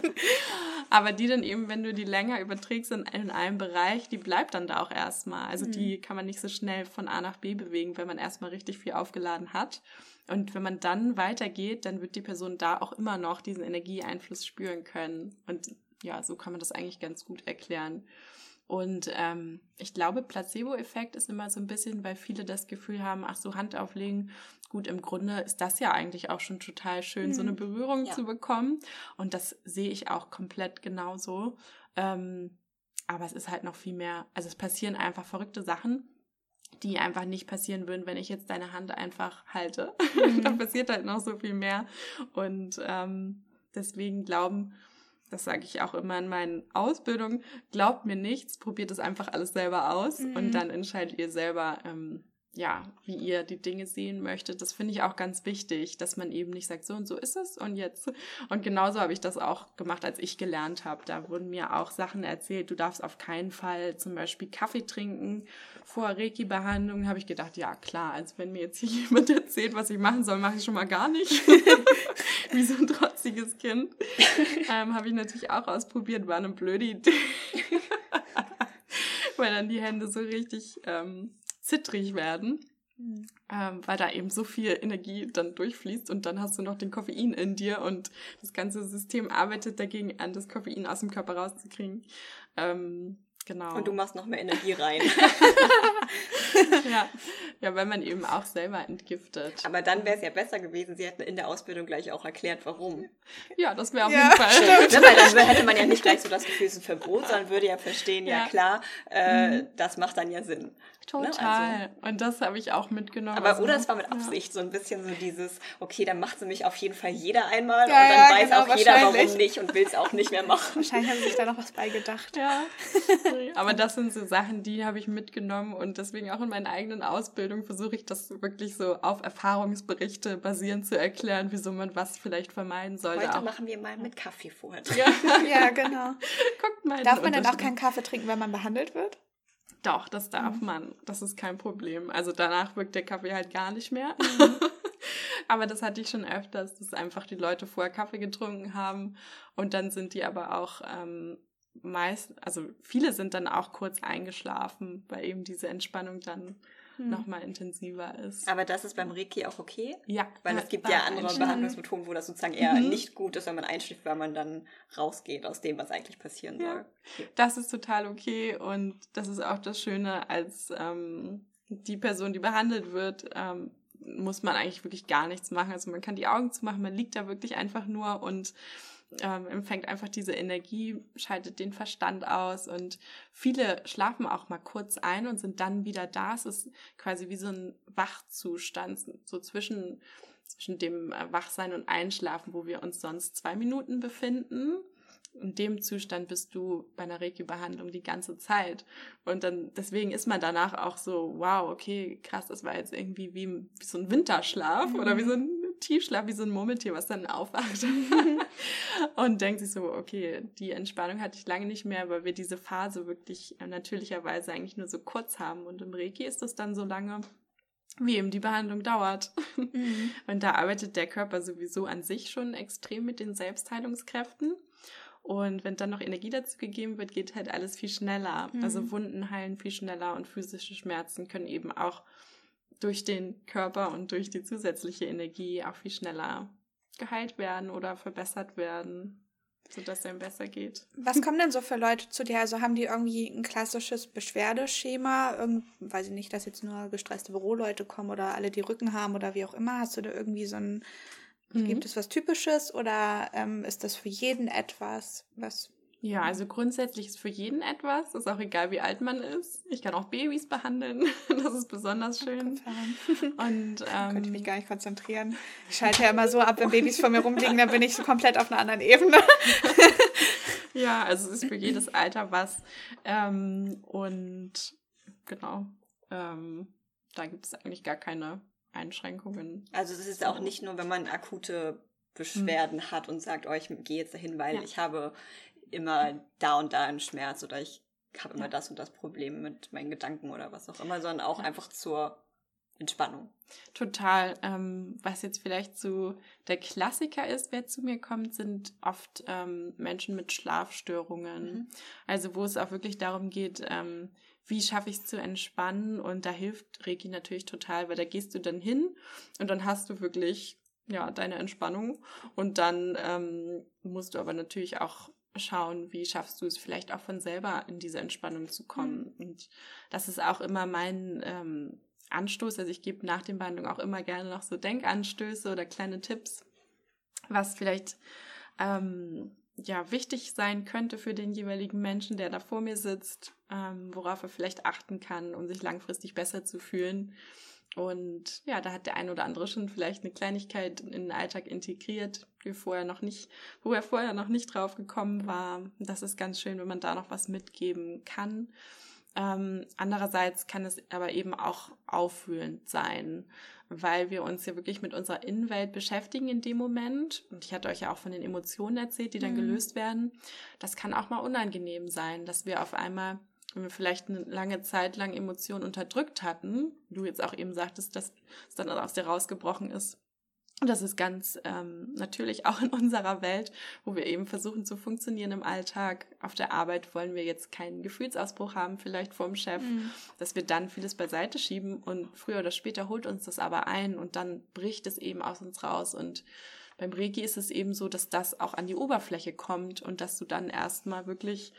aber die dann eben, wenn du die länger überträgst in, in einem Bereich, die bleibt dann da auch erstmal. Also mhm. die kann man nicht so schnell von A nach B bewegen, wenn man erstmal richtig viel aufgeladen hat. Und wenn man dann weitergeht, dann wird die Person da auch immer noch diesen Energieeinfluss spüren können. Und ja, so kann man das eigentlich ganz gut erklären. Und ähm, ich glaube, Placebo-Effekt ist immer so ein bisschen, weil viele das Gefühl haben, ach so, Hand auflegen, gut, im Grunde ist das ja eigentlich auch schon total schön, mhm. so eine mhm. Berührung ja. zu bekommen. Und das sehe ich auch komplett genauso. Ähm, aber es ist halt noch viel mehr, also es passieren einfach verrückte Sachen, die einfach nicht passieren würden, wenn ich jetzt deine Hand einfach halte. Mhm. da passiert halt noch so viel mehr. Und ähm, deswegen glauben, das sage ich auch immer in meinen Ausbildungen, glaubt mir nichts, probiert es einfach alles selber aus mhm. und dann entscheidet ihr selber, ähm, ja, wie ihr die Dinge sehen möchtet. Das finde ich auch ganz wichtig, dass man eben nicht sagt, so und so ist es und jetzt. Und genauso habe ich das auch gemacht, als ich gelernt habe. Da wurden mir auch Sachen erzählt, du darfst auf keinen Fall zum Beispiel Kaffee trinken vor Reiki-Behandlung. Habe ich gedacht, ja klar, also wenn mir jetzt hier jemand erzählt, was ich machen soll, mache ich schon mal gar nicht. wie so ein trotziges Kind. ähm, habe ich natürlich auch ausprobiert, war eine blöde Idee. Weil dann die Hände so richtig ähm, zittrig werden. Mhm. Ähm, weil da eben so viel Energie dann durchfließt und dann hast du noch den Koffein in dir und das ganze System arbeitet dagegen an, das Koffein aus dem Körper rauszukriegen. Ähm, genau.
Und du machst noch mehr Energie rein.
ja. ja, weil man eben auch selber entgiftet.
Aber dann wäre es ja besser gewesen, sie hätten in der Ausbildung gleich auch erklärt, warum.
Ja, das wäre auf ja, jeden Fall.
Stimmt. Ja, weil dann hätte man ja nicht gleich so das Gefühl, es ist ein Verbot, sondern würde ja verstehen, ja, ja klar, äh, mhm. das macht dann ja Sinn.
Total. Ne? Also, und das habe ich auch mitgenommen.
Aber oder es war mit Absicht ja. so ein bisschen so dieses, okay, dann macht sie mich auf jeden Fall jeder einmal ja, und dann ja, weiß genau, auch jeder, warum nicht und will es auch nicht mehr machen.
Wahrscheinlich haben sie sich da noch was beigedacht.
Ja. Aber das sind so Sachen, die habe ich mitgenommen und deswegen auch in meiner eigenen Ausbildung versuche ich das wirklich so auf Erfahrungsberichte basierend zu erklären, wieso man was vielleicht vermeiden sollte.
Heute auch. machen wir mal mit Kaffee vor.
Ja, ja genau. Guckt mal. Darf man denn auch keinen Kaffee trinken, wenn man behandelt wird?
Doch, das darf mhm. man. Das ist kein Problem. Also danach wirkt der Kaffee halt gar nicht mehr. Mhm. aber das hatte ich schon öfters, dass einfach die Leute vorher Kaffee getrunken haben und dann sind die aber auch ähm, meist, also viele sind dann auch kurz eingeschlafen, weil eben diese Entspannung dann hm. nochmal intensiver ist.
Aber das ist beim Reiki auch okay?
Ja.
Weil es gibt ja andere Behandlungsmethoden, wo das sozusagen eher mhm. nicht gut ist, wenn man einschläft, weil man dann rausgeht aus dem, was eigentlich passieren ja. soll.
Okay. Das ist total okay und das ist auch das Schöne, als ähm, die Person, die behandelt wird, ähm, muss man eigentlich wirklich gar nichts machen. Also man kann die Augen zumachen, man liegt da wirklich einfach nur und ähm, empfängt einfach diese Energie, schaltet den Verstand aus und viele schlafen auch mal kurz ein und sind dann wieder da. Es ist quasi wie so ein Wachzustand, so zwischen, zwischen dem äh, Wachsein und Einschlafen, wo wir uns sonst zwei Minuten befinden in dem Zustand bist du bei einer Reiki-Behandlung die ganze Zeit. Und dann, deswegen ist man danach auch so, wow, okay, krass, das war jetzt irgendwie wie, wie so ein Winterschlaf mhm. oder wie so ein Tiefschlaf, wie so ein Murmeltier, was dann aufwacht. und denkt sich so, okay, die Entspannung hatte ich lange nicht mehr, weil wir diese Phase wirklich äh, natürlicherweise eigentlich nur so kurz haben. Und im Reiki ist das dann so lange, wie eben die Behandlung dauert. Mhm. Und da arbeitet der Körper sowieso an sich schon extrem mit den Selbstheilungskräften. Und wenn dann noch Energie dazu gegeben wird, geht halt alles viel schneller. Mhm. Also Wunden heilen viel schneller und physische Schmerzen können eben auch durch den Körper und durch die zusätzliche Energie auch viel schneller geheilt werden oder verbessert werden, sodass es einem besser geht.
Was kommen denn so für Leute zu dir? Also haben die irgendwie ein klassisches Beschwerdeschema? Irgend, weiß ich nicht, dass jetzt nur gestresste Büroleute kommen oder alle, die Rücken haben oder wie auch immer. Hast du da irgendwie so ein Mhm. Gibt es was Typisches oder ähm, ist das für jeden etwas, was
ja, also grundsätzlich ist für jeden etwas. Ist auch egal, wie alt man ist. Ich kann auch Babys behandeln. Das ist besonders schön.
Und ähm, könnte ich mich gar nicht konzentrieren. Ich schalte ja immer so ab, wenn Babys vor mir rumliegen, dann bin ich so komplett auf einer anderen Ebene.
ja, also es ist für jedes Alter was. Ähm, und genau, ähm, da gibt es eigentlich gar keine Einschränkungen.
Also es ist auch nicht nur, wenn man akute Beschwerden hm. hat und sagt, oh, ich gehe jetzt dahin, weil ja. ich habe immer da und da einen Schmerz oder ich habe immer ja. das und das Problem mit meinen Gedanken oder was auch immer, sondern auch ja. einfach zur Entspannung.
Total. Ähm, was jetzt vielleicht so der Klassiker ist, wer zu mir kommt, sind oft ähm, Menschen mit Schlafstörungen. Mhm. Also wo es auch wirklich darum geht, ähm, wie schaffe ich es zu entspannen? Und da hilft Reiki natürlich total, weil da gehst du dann hin und dann hast du wirklich ja deine Entspannung und dann ähm, musst du aber natürlich auch schauen, wie schaffst du es vielleicht auch von selber in diese Entspannung zu kommen. Mhm. Und das ist auch immer mein ähm, Anstoß. Also ich gebe nach den Behandlungen auch immer gerne noch so Denkanstöße oder kleine Tipps, was vielleicht ähm, ja wichtig sein könnte für den jeweiligen Menschen, der da vor mir sitzt, ähm, worauf er vielleicht achten kann, um sich langfristig besser zu fühlen. Und ja, da hat der ein oder andere schon vielleicht eine Kleinigkeit in den Alltag integriert, die vorher noch nicht, wo er vorher noch nicht drauf gekommen war. Das ist ganz schön, wenn man da noch was mitgeben kann. Ähm, andererseits kann es aber eben auch auffühlend sein weil wir uns ja wirklich mit unserer Innenwelt beschäftigen in dem Moment. Und ich hatte euch ja auch von den Emotionen erzählt, die dann mhm. gelöst werden. Das kann auch mal unangenehm sein, dass wir auf einmal wenn wir vielleicht eine lange Zeit lang Emotionen unterdrückt hatten, du jetzt auch eben sagtest, dass es dann aus dir rausgebrochen ist, und das ist ganz ähm, natürlich auch in unserer Welt, wo wir eben versuchen zu funktionieren im Alltag. Auf der Arbeit wollen wir jetzt keinen Gefühlsausbruch haben, vielleicht vom Chef, mhm. dass wir dann vieles beiseite schieben und früher oder später holt uns das aber ein und dann bricht es eben aus uns raus. Und beim Reiki ist es eben so, dass das auch an die Oberfläche kommt und dass du dann erstmal wirklich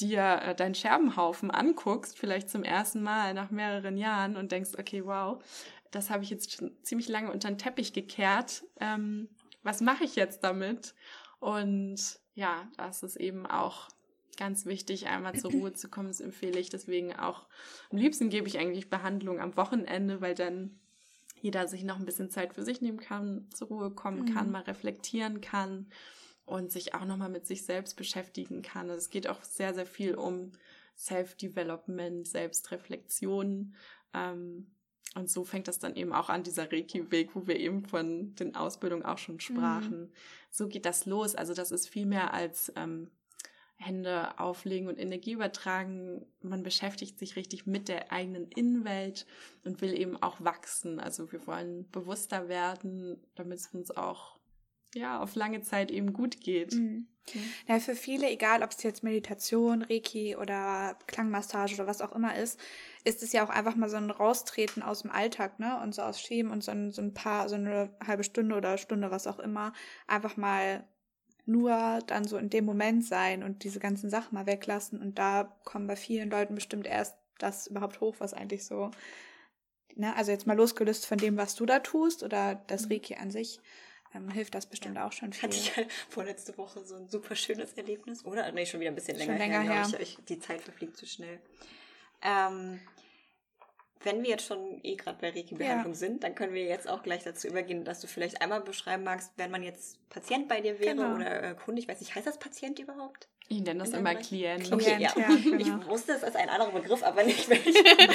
dir äh, deinen Scherbenhaufen anguckst, vielleicht zum ersten Mal nach mehreren Jahren und denkst, okay, wow, das habe ich jetzt schon ziemlich lange unter den Teppich gekehrt. Ähm, was mache ich jetzt damit? Und ja, das ist eben auch ganz wichtig, einmal zur Ruhe zu kommen, das empfehle ich. Deswegen auch am liebsten gebe ich eigentlich Behandlung am Wochenende, weil dann jeder sich noch ein bisschen Zeit für sich nehmen kann, zur Ruhe kommen mhm. kann, mal reflektieren kann und sich auch nochmal mit sich selbst beschäftigen kann. Also es geht auch sehr, sehr viel um Self-Development, Selbstreflexion. Ähm, und so fängt das dann eben auch an, dieser Reiki-Weg, wo wir eben von den Ausbildungen auch schon sprachen. Mhm. So geht das los. Also das ist viel mehr als, ähm, Hände auflegen und Energie übertragen. Man beschäftigt sich richtig mit der eigenen Innenwelt und will eben auch wachsen. Also wir wollen bewusster werden, damit es uns auch ja, auf lange Zeit eben gut geht. Mhm.
Ja, für viele, egal ob es jetzt Meditation, Reiki oder Klangmassage oder was auch immer ist, ist es ja auch einfach mal so ein Raustreten aus dem Alltag, ne? Und so aus Schemen und so ein, so ein paar, so eine halbe Stunde oder Stunde, was auch immer, einfach mal nur dann so in dem Moment sein und diese ganzen Sachen mal weglassen. Und da kommen bei vielen Leuten bestimmt erst das überhaupt hoch, was eigentlich so, ne? Also jetzt mal losgelöst von dem, was du da tust oder das mhm. Reiki an sich ähm, hilft das bestimmt ja. auch schon viel.
Hatte ich halt vorletzte Woche so ein super schönes Erlebnis, oder? Nee, schon wieder ein bisschen länger, schon länger her, her. Ich. Die Zeit verfliegt zu schnell. Ähm, wenn wir jetzt schon eh gerade bei Reiki-Behandlung ja. sind, dann können wir jetzt auch gleich dazu übergehen, dass du vielleicht einmal beschreiben magst, wenn man jetzt Patient bei dir wäre genau. oder äh, Kunde, ich weiß nicht, heißt das Patient überhaupt?
Ich nenne das immer Klient.
Okay, ja. Ich wusste es als ein anderer Begriff, aber nicht welcher.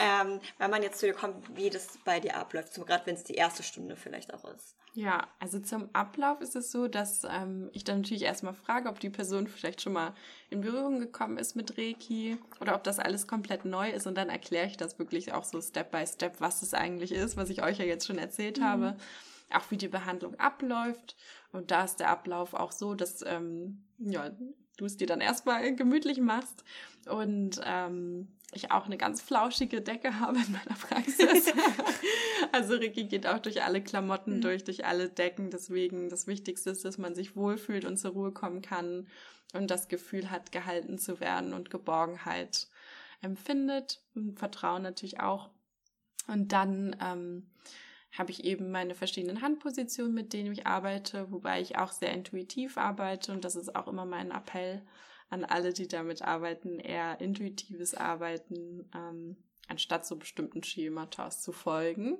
ähm, wenn man jetzt zu dir kommt, wie das bei dir abläuft, so gerade wenn es die erste Stunde vielleicht auch ist.
Ja, also zum Ablauf ist es so, dass ähm, ich dann natürlich erstmal frage, ob die Person vielleicht schon mal in Berührung gekommen ist mit Reiki oder ob das alles komplett neu ist und dann erkläre ich das wirklich auch so Step by Step, was es eigentlich ist, was ich euch ja jetzt schon erzählt mhm. habe, auch wie die Behandlung abläuft. Und da ist der Ablauf auch so, dass ähm, ja, du es dir dann erstmal gemütlich machst und ähm, ich auch eine ganz flauschige Decke habe in meiner Praxis. also Ricky geht auch durch alle Klamotten mhm. durch, durch alle Decken. Deswegen das Wichtigste ist, dass man sich wohlfühlt und zur Ruhe kommen kann und das Gefühl hat, gehalten zu werden und Geborgenheit empfindet und Vertrauen natürlich auch. Und dann ähm, habe ich eben meine verschiedenen Handpositionen, mit denen ich arbeite, wobei ich auch sehr intuitiv arbeite und das ist auch immer mein Appell an alle, die damit arbeiten, eher intuitives Arbeiten, ähm, anstatt so bestimmten Schemata zu folgen.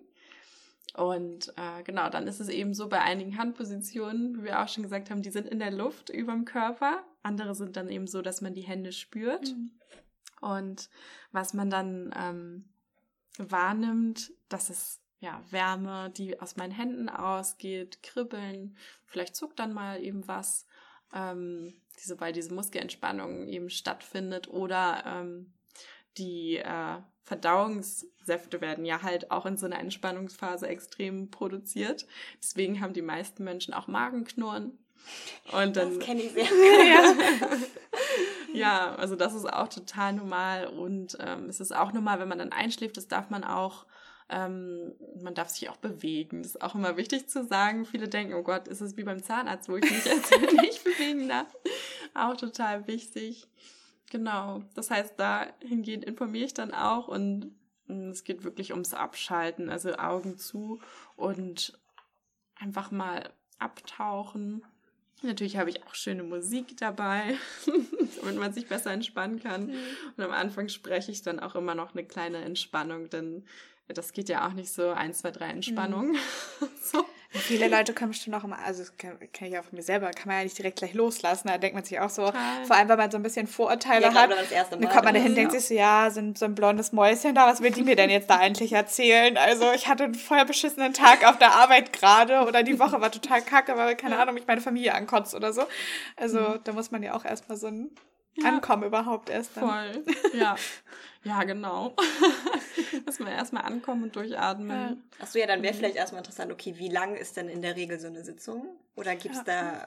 Und äh, genau, dann ist es eben so bei einigen Handpositionen, wie wir auch schon gesagt haben, die sind in der Luft über dem Körper. Andere sind dann eben so, dass man die Hände spürt. Mhm. Und was man dann ähm, wahrnimmt, das ist ja Wärme, die aus meinen Händen ausgeht, Kribbeln, vielleicht zuckt dann mal eben was. Ähm, diese, weil diese Muskelentspannung eben stattfindet oder ähm, die äh, Verdauungssäfte werden ja halt auch in so einer Entspannungsphase extrem produziert. Deswegen haben die meisten Menschen auch Magenknurren. Und dann,
das kenne ich sehr gut.
ja. ja, also das ist auch total normal und ähm, es ist auch normal, wenn man dann einschläft, das darf man auch ähm, man darf sich auch bewegen. Das ist auch immer wichtig zu sagen. Viele denken, oh Gott, ist es wie beim Zahnarzt, wo ich mich jetzt nicht bewegen darf. Auch total wichtig. Genau. Das heißt, dahingehend informiere ich dann auch und mm, es geht wirklich ums Abschalten, also Augen zu und einfach mal abtauchen. Natürlich habe ich auch schöne Musik dabei, damit man sich besser entspannen kann. Mhm. Und am Anfang spreche ich dann auch immer noch eine kleine Entspannung, denn das geht ja auch nicht so eins, zwei, drei Entspannung. Mhm.
so. Viele Leute können bestimmt auch immer, also das kenne ich auch von mir selber, kann man ja nicht direkt gleich loslassen. Da denkt man sich auch so, Total. vor allem, wenn man so ein bisschen Vorurteile ja, hat. Das erste Mal dann kommt man dahin und denkt sich so, ja, sind so ein blondes Mäuschen da, was will die mir denn jetzt da eigentlich erzählen? Also ich hatte einen voll beschissenen Tag auf der Arbeit gerade oder die Woche war total kacke, weil, keine Ahnung, mich meine Familie ankotzt oder so. Also mhm. da muss man ja auch erstmal so ein ja. Ankommen überhaupt erst
dann. Voll, ja. Ja, genau. Dass wir erstmal ankommen und durchatmen. Ja.
Achso, ja, dann wäre mhm. vielleicht erstmal interessant, okay, wie lang ist denn in der Regel so eine Sitzung? Oder gibt es ja. da.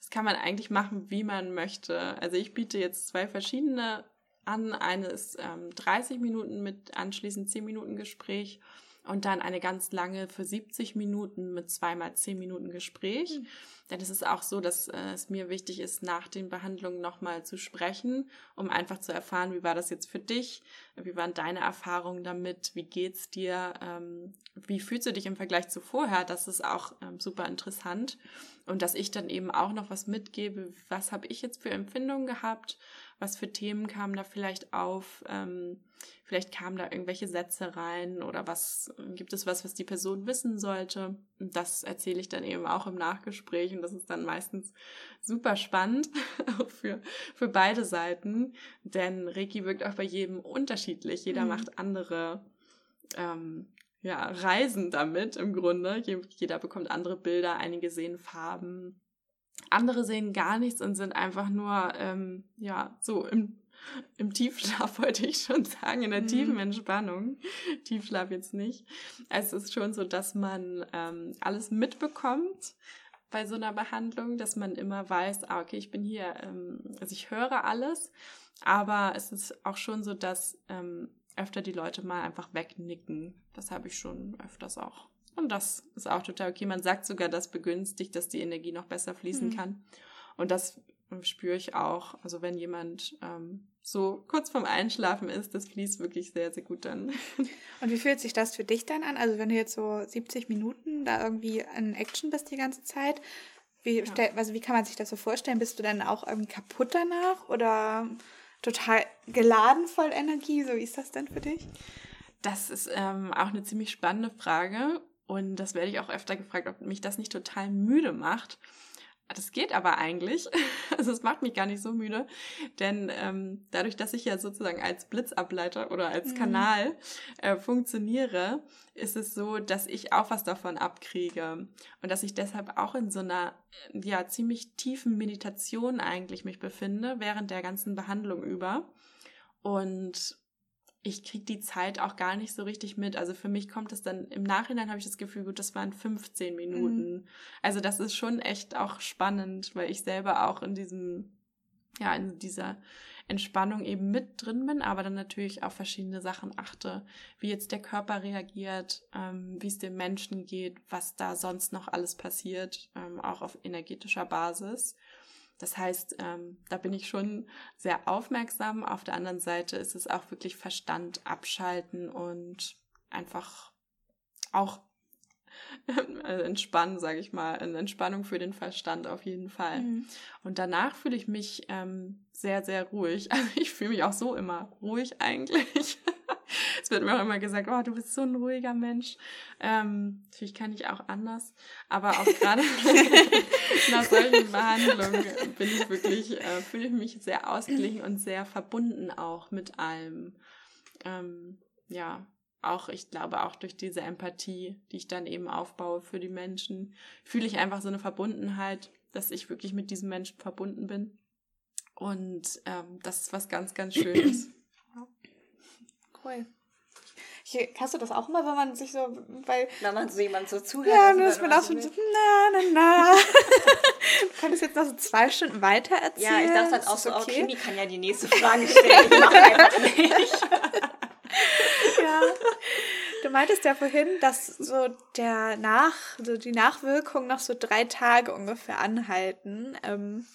Das kann man eigentlich machen, wie man möchte. Also ich biete jetzt zwei verschiedene an. Eine ist ähm, 30 Minuten mit anschließend 10 Minuten Gespräch und dann eine ganz lange für 70 Minuten mit zweimal 10 Minuten Gespräch. Mhm. Denn es ist auch so, dass äh, es mir wichtig ist, nach den Behandlungen nochmal zu sprechen, um einfach zu erfahren, wie war das jetzt für dich? Wie waren deine Erfahrungen damit? Wie geht's dir? Ähm, wie fühlst du dich im Vergleich zu vorher? Das ist auch ähm, super interessant. Und dass ich dann eben auch noch was mitgebe, was habe ich jetzt für Empfindungen gehabt? Was für Themen kamen da vielleicht auf, ähm, vielleicht kamen da irgendwelche Sätze rein oder was gibt es was, was die Person wissen sollte. Das erzähle ich dann eben auch im Nachgespräch und das ist dann meistens super spannend für, für beide Seiten, denn Reiki wirkt auch bei jedem unterschiedlich. Jeder mhm. macht andere ähm, ja, Reisen damit im Grunde. Jeder bekommt andere Bilder, einige sehen Farben, Andere sehen gar nichts und sind einfach nur, ähm, ja, so im, im Tiefschlaf, wollte ich schon sagen, in der mhm. tiefen Entspannung. Tiefschlaf jetzt nicht. Es ist schon so, dass man ähm, alles mitbekommt bei so einer Behandlung, dass man immer weiß, ah, okay, ich bin hier, ähm, also ich höre alles, aber es ist auch schon so, dass ähm, öfter die Leute mal einfach wegnicken. Das habe ich schon öfters auch. Und das ist auch total okay. Man sagt sogar, das begünstigt, dass die Energie noch besser fließen mhm. kann. Und das spüre ich auch. Also wenn jemand ähm, so kurz vorm Einschlafen ist, das fließt wirklich sehr, sehr gut dann.
Und wie fühlt sich das für dich dann an? Also wenn du jetzt so 70 Minuten da irgendwie in Action bist die ganze Zeit, wie, ja. stell, also wie kann man sich das so vorstellen? Bist du dann auch irgendwie kaputt danach oder total geladen voll Energie? So wie ist das denn für dich?
Das ist ähm, auch eine ziemlich spannende Frage. Und das werde ich auch öfter gefragt, ob mich das nicht total müde macht. Das geht aber eigentlich. Also es macht mich gar nicht so müde, denn ähm, dadurch, dass ich ja sozusagen als Blitzableiter oder als mhm. Kanal äh, funktioniere, ist es so, dass ich auch was davon abkriege und dass ich deshalb auch in so einer ja ziemlich tiefen Meditation eigentlich mich befinde während der ganzen Behandlung über und ich kriege die Zeit auch gar nicht so richtig mit. Also für mich kommt es dann im Nachhinein habe ich das Gefühl, gut, das waren 15 Minuten. Mhm. Also das ist schon echt auch spannend, weil ich selber auch in diesem, ja, in dieser Entspannung eben mit drin bin, aber dann natürlich auf verschiedene Sachen achte, wie jetzt der Körper reagiert, ähm, wie es dem Menschen geht, was da sonst noch alles passiert, ähm, auch auf energetischer Basis. Das heißt, ähm, da bin ich schon sehr aufmerksam. Auf der anderen Seite ist es auch wirklich Verstand abschalten und einfach auch äh, entspannen, sage ich mal, eine Entspannung für den Verstand auf jeden Fall. Mhm. Und danach fühle ich mich ähm, sehr, sehr ruhig. Also ich fühle mich auch so immer ruhig eigentlich. es wird mir auch immer gesagt, oh, du bist so ein ruhiger Mensch. Ähm, natürlich kann ich auch anders, aber auch gerade nach solchen Behandlungen bin ich wirklich, äh, fühle ich mich sehr ausgeglichen und sehr verbunden auch mit allem. Ähm, ja, auch, ich glaube, auch durch diese Empathie, die ich dann eben aufbaue für die Menschen, fühle ich einfach so eine Verbundenheit, dass ich wirklich mit diesem Menschen verbunden bin. Und ähm, das ist was ganz, ganz Schönes.
Cool. Hier, hast du das auch immer, wenn man sich so, weil.
Wenn man so jemand so zuhört.
Ja, und ist man auch so, na, na, na. du könntest jetzt noch so zwei Stunden weiter erzählen.
Ja, ich dachte dann auch so, okay. Kimi kann ja die nächste Frage stellen. Ich mache einfach nicht.
ja. Du meintest ja vorhin, dass so der Nach, so die Nachwirkungen noch so drei Tage ungefähr anhalten. Ähm,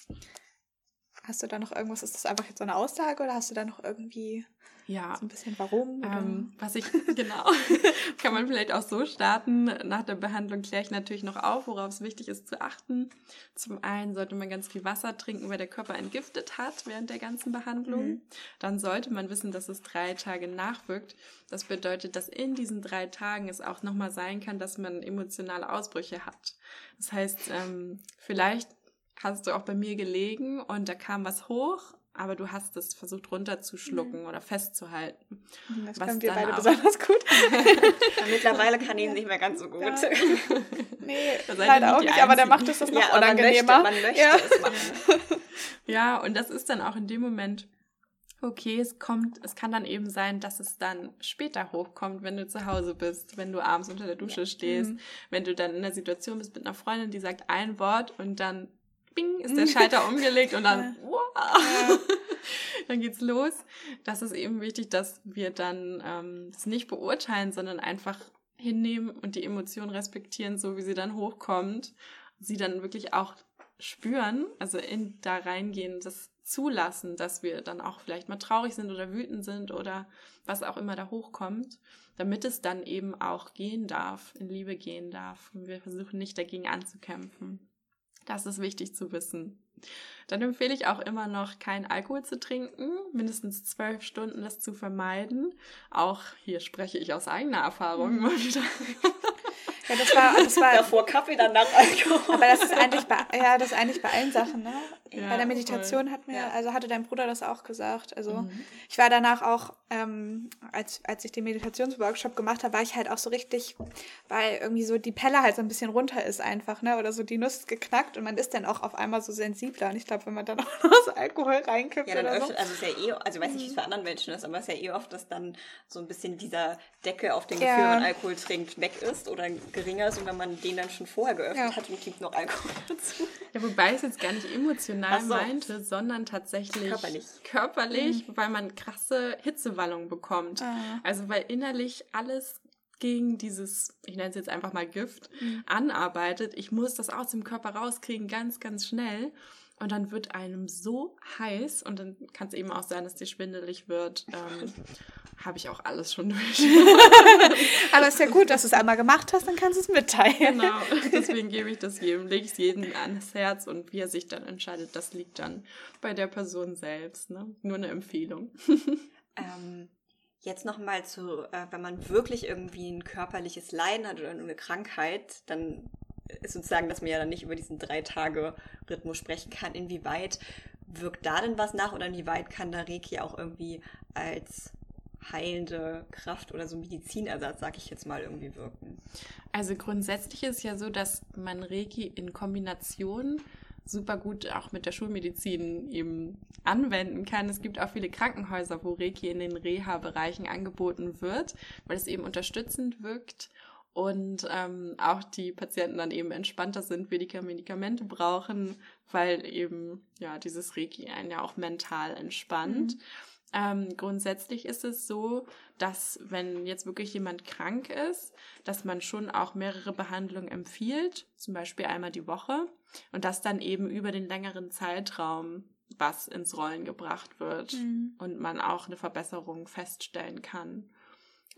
hast du da noch irgendwas, ist das einfach jetzt so eine Aussage oder hast du da noch irgendwie ja. So ein bisschen warum?
Ähm, was ich, genau, kann man vielleicht auch so starten. Nach der Behandlung kläre ich natürlich noch auf, worauf es wichtig ist zu achten. Zum einen sollte man ganz viel Wasser trinken, weil der Körper entgiftet hat während der ganzen Behandlung. Mhm. Dann sollte man wissen, dass es drei Tage nachwirkt. Das bedeutet, dass in diesen drei Tagen es auch nochmal sein kann, dass man emotionale Ausbrüche hat. Das heißt, ähm, vielleicht hast du auch bei mir gelegen und da kam was hoch aber du hast es versucht runterzuschlucken mhm. oder festzuhalten.
Das können wir beide besonders gut.
mittlerweile kann ich nicht mehr ganz so gut. Ja.
Nee, leider auch nicht, aber der macht es das noch ja, unangenehmer.
Man möchte, man möchte ja. es machen.
Ja, und das ist dann auch in dem Moment okay, es kommt, es kann dann eben sein, dass es dann später hochkommt, wenn du zu Hause bist, wenn du abends unter der Dusche ja. stehst, mhm. wenn du dann in der Situation bist mit einer Freundin, die sagt ein Wort und dann bing, ist der Schalter umgelegt und dann, wow, dann geht's los. Das ist eben wichtig, dass wir dann ähm, es nicht beurteilen, sondern einfach hinnehmen und die Emotion respektieren, so wie sie dann hochkommt. Sie dann wirklich auch spüren, also in da reingehen, das zulassen, dass wir dann auch vielleicht mal traurig sind oder wütend sind oder was auch immer da hochkommt, damit es dann eben auch gehen darf, in Liebe gehen darf. Und wir versuchen nicht dagegen anzukämpfen. Das ist wichtig zu wissen. Dann empfehle ich auch immer noch, keinen Alkohol zu trinken, mindestens zwölf Stunden das zu vermeiden. Auch hier spreche ich aus eigener Erfahrung mhm. immer wieder.
Ja, das war, das war
davor Kaffee, danach Alkohol.
Aber das ist eigentlich bei, ja, das ist eigentlich bei allen Sachen, ne?
Ja,
bei der Meditation
voll.
hat mir,
Ja.
also hatte dein Bruder das auch gesagt. Also
Mhm.
ich war danach auch, ähm, als, als ich den Meditationsworkshop gemacht habe, war ich halt auch so richtig, weil irgendwie so die Pelle halt so ein bisschen runter ist einfach, ne? Oder so die Nuss geknackt und man ist dann auch auf einmal so sensibler. Und ich glaube, wenn man dann auch noch das Alkohol reinkippt
Ja, dann
oder so.
öffnet, also ist ja eh, also ich weiß nicht, wie es für anderen Menschen ist, aber es ist ja eh oft, dass dann so ein bisschen dieser Deckel auf den
Ja.
Gefühl, wenn man Alkohol trinkt, weg ist oder geringer ist und wenn man den dann schon vorher geöffnet
Ja.
hat und gibt noch Alkohol dazu.
Ja, wobei ich es jetzt gar nicht emotional
so.
meinte, sondern tatsächlich
Körperlich.
körperlich, weil man krasse Hitzewallungen bekommt.
Ah.
Also weil innerlich alles gegen dieses, ich nenne es jetzt einfach mal Gift,
Mhm.
anarbeitet. Ich muss das aus dem Körper rauskriegen, ganz, ganz schnell. Und dann wird einem so heiß und dann kann es eben auch sein, dass dir schwindelig wird. Ähm, Habe ich auch alles schon durch.
Aber ist ja gut, dass du es einmal gemacht hast, dann kannst du es mitteilen.
Genau, deswegen gebe ich das jedem, lege ich es jedem ans Herz und wie er sich dann entscheidet, das liegt dann bei der Person selbst. Ne? Nur eine Empfehlung.
Ähm, jetzt nochmal zu, äh, wenn man wirklich irgendwie ein körperliches Leiden hat oder eine Krankheit, dann ist sozusagen, dass man ja dann nicht über diesen drei Tage Rhythmus sprechen kann. Inwieweit wirkt da denn was nach oder inwieweit kann da Reiki auch irgendwie als heilende Kraft oder so Medizinersatz, sag ich jetzt mal, irgendwie wirken?
Also grundsätzlich ist ja so, dass man Reiki in Kombination super gut auch mit der Schulmedizin eben anwenden kann. Es gibt auch viele Krankenhäuser, wo Reiki in den Reha-Bereichen angeboten wird, weil es eben unterstützend wirkt und ähm, auch die Patienten dann eben entspannter sind, weniger Medikamente brauchen, weil eben ja dieses Reiki einen ja auch mental entspannt. Ähm, grundsätzlich ist es so, dass wenn jetzt wirklich jemand krank ist, dass man schon auch mehrere Behandlungen empfiehlt, zum Beispiel einmal die Woche, und dass dann eben über den längeren Zeitraum was ins Rollen gebracht wird
Mhm.
und man auch eine Verbesserung feststellen kann.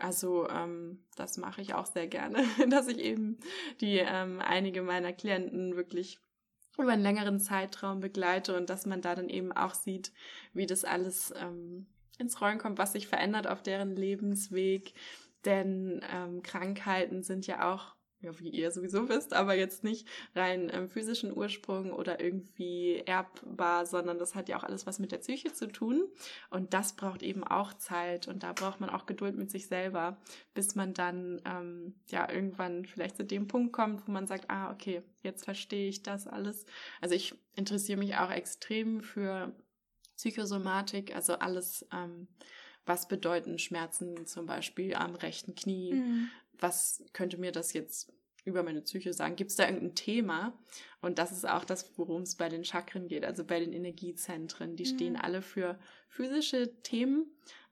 Also ähm, das mache ich auch sehr gerne, dass ich eben die ähm, einige meiner Klienten wirklich über einen längeren Zeitraum begleite und dass man da dann eben auch sieht, wie das alles ähm, ins Rollen kommt, was sich verändert auf deren Lebensweg. Denn ähm, Krankheiten sind ja auch, ja, wie ihr sowieso wisst, aber jetzt nicht rein ähm, physischen Ursprung oder irgendwie erbbar, sondern das hat ja auch alles was mit der Psyche zu tun. Und das braucht eben auch Zeit und da braucht man auch Geduld mit sich selber, bis man dann ähm, ja irgendwann vielleicht zu dem Punkt kommt, wo man sagt, ah, okay, jetzt verstehe ich das alles. Also ich interessiere mich auch extrem für Psychosomatik, also alles, ähm, was bedeuten Schmerzen zum Beispiel am rechten Knie,
Mhm.
Was könnte mir das jetzt über meine Psyche sagen? Gibt es da irgendein Thema? Und das ist auch das, worum es bei den Chakren geht, also bei den Energiezentren. Die
Mhm.
stehen alle für physische Themen,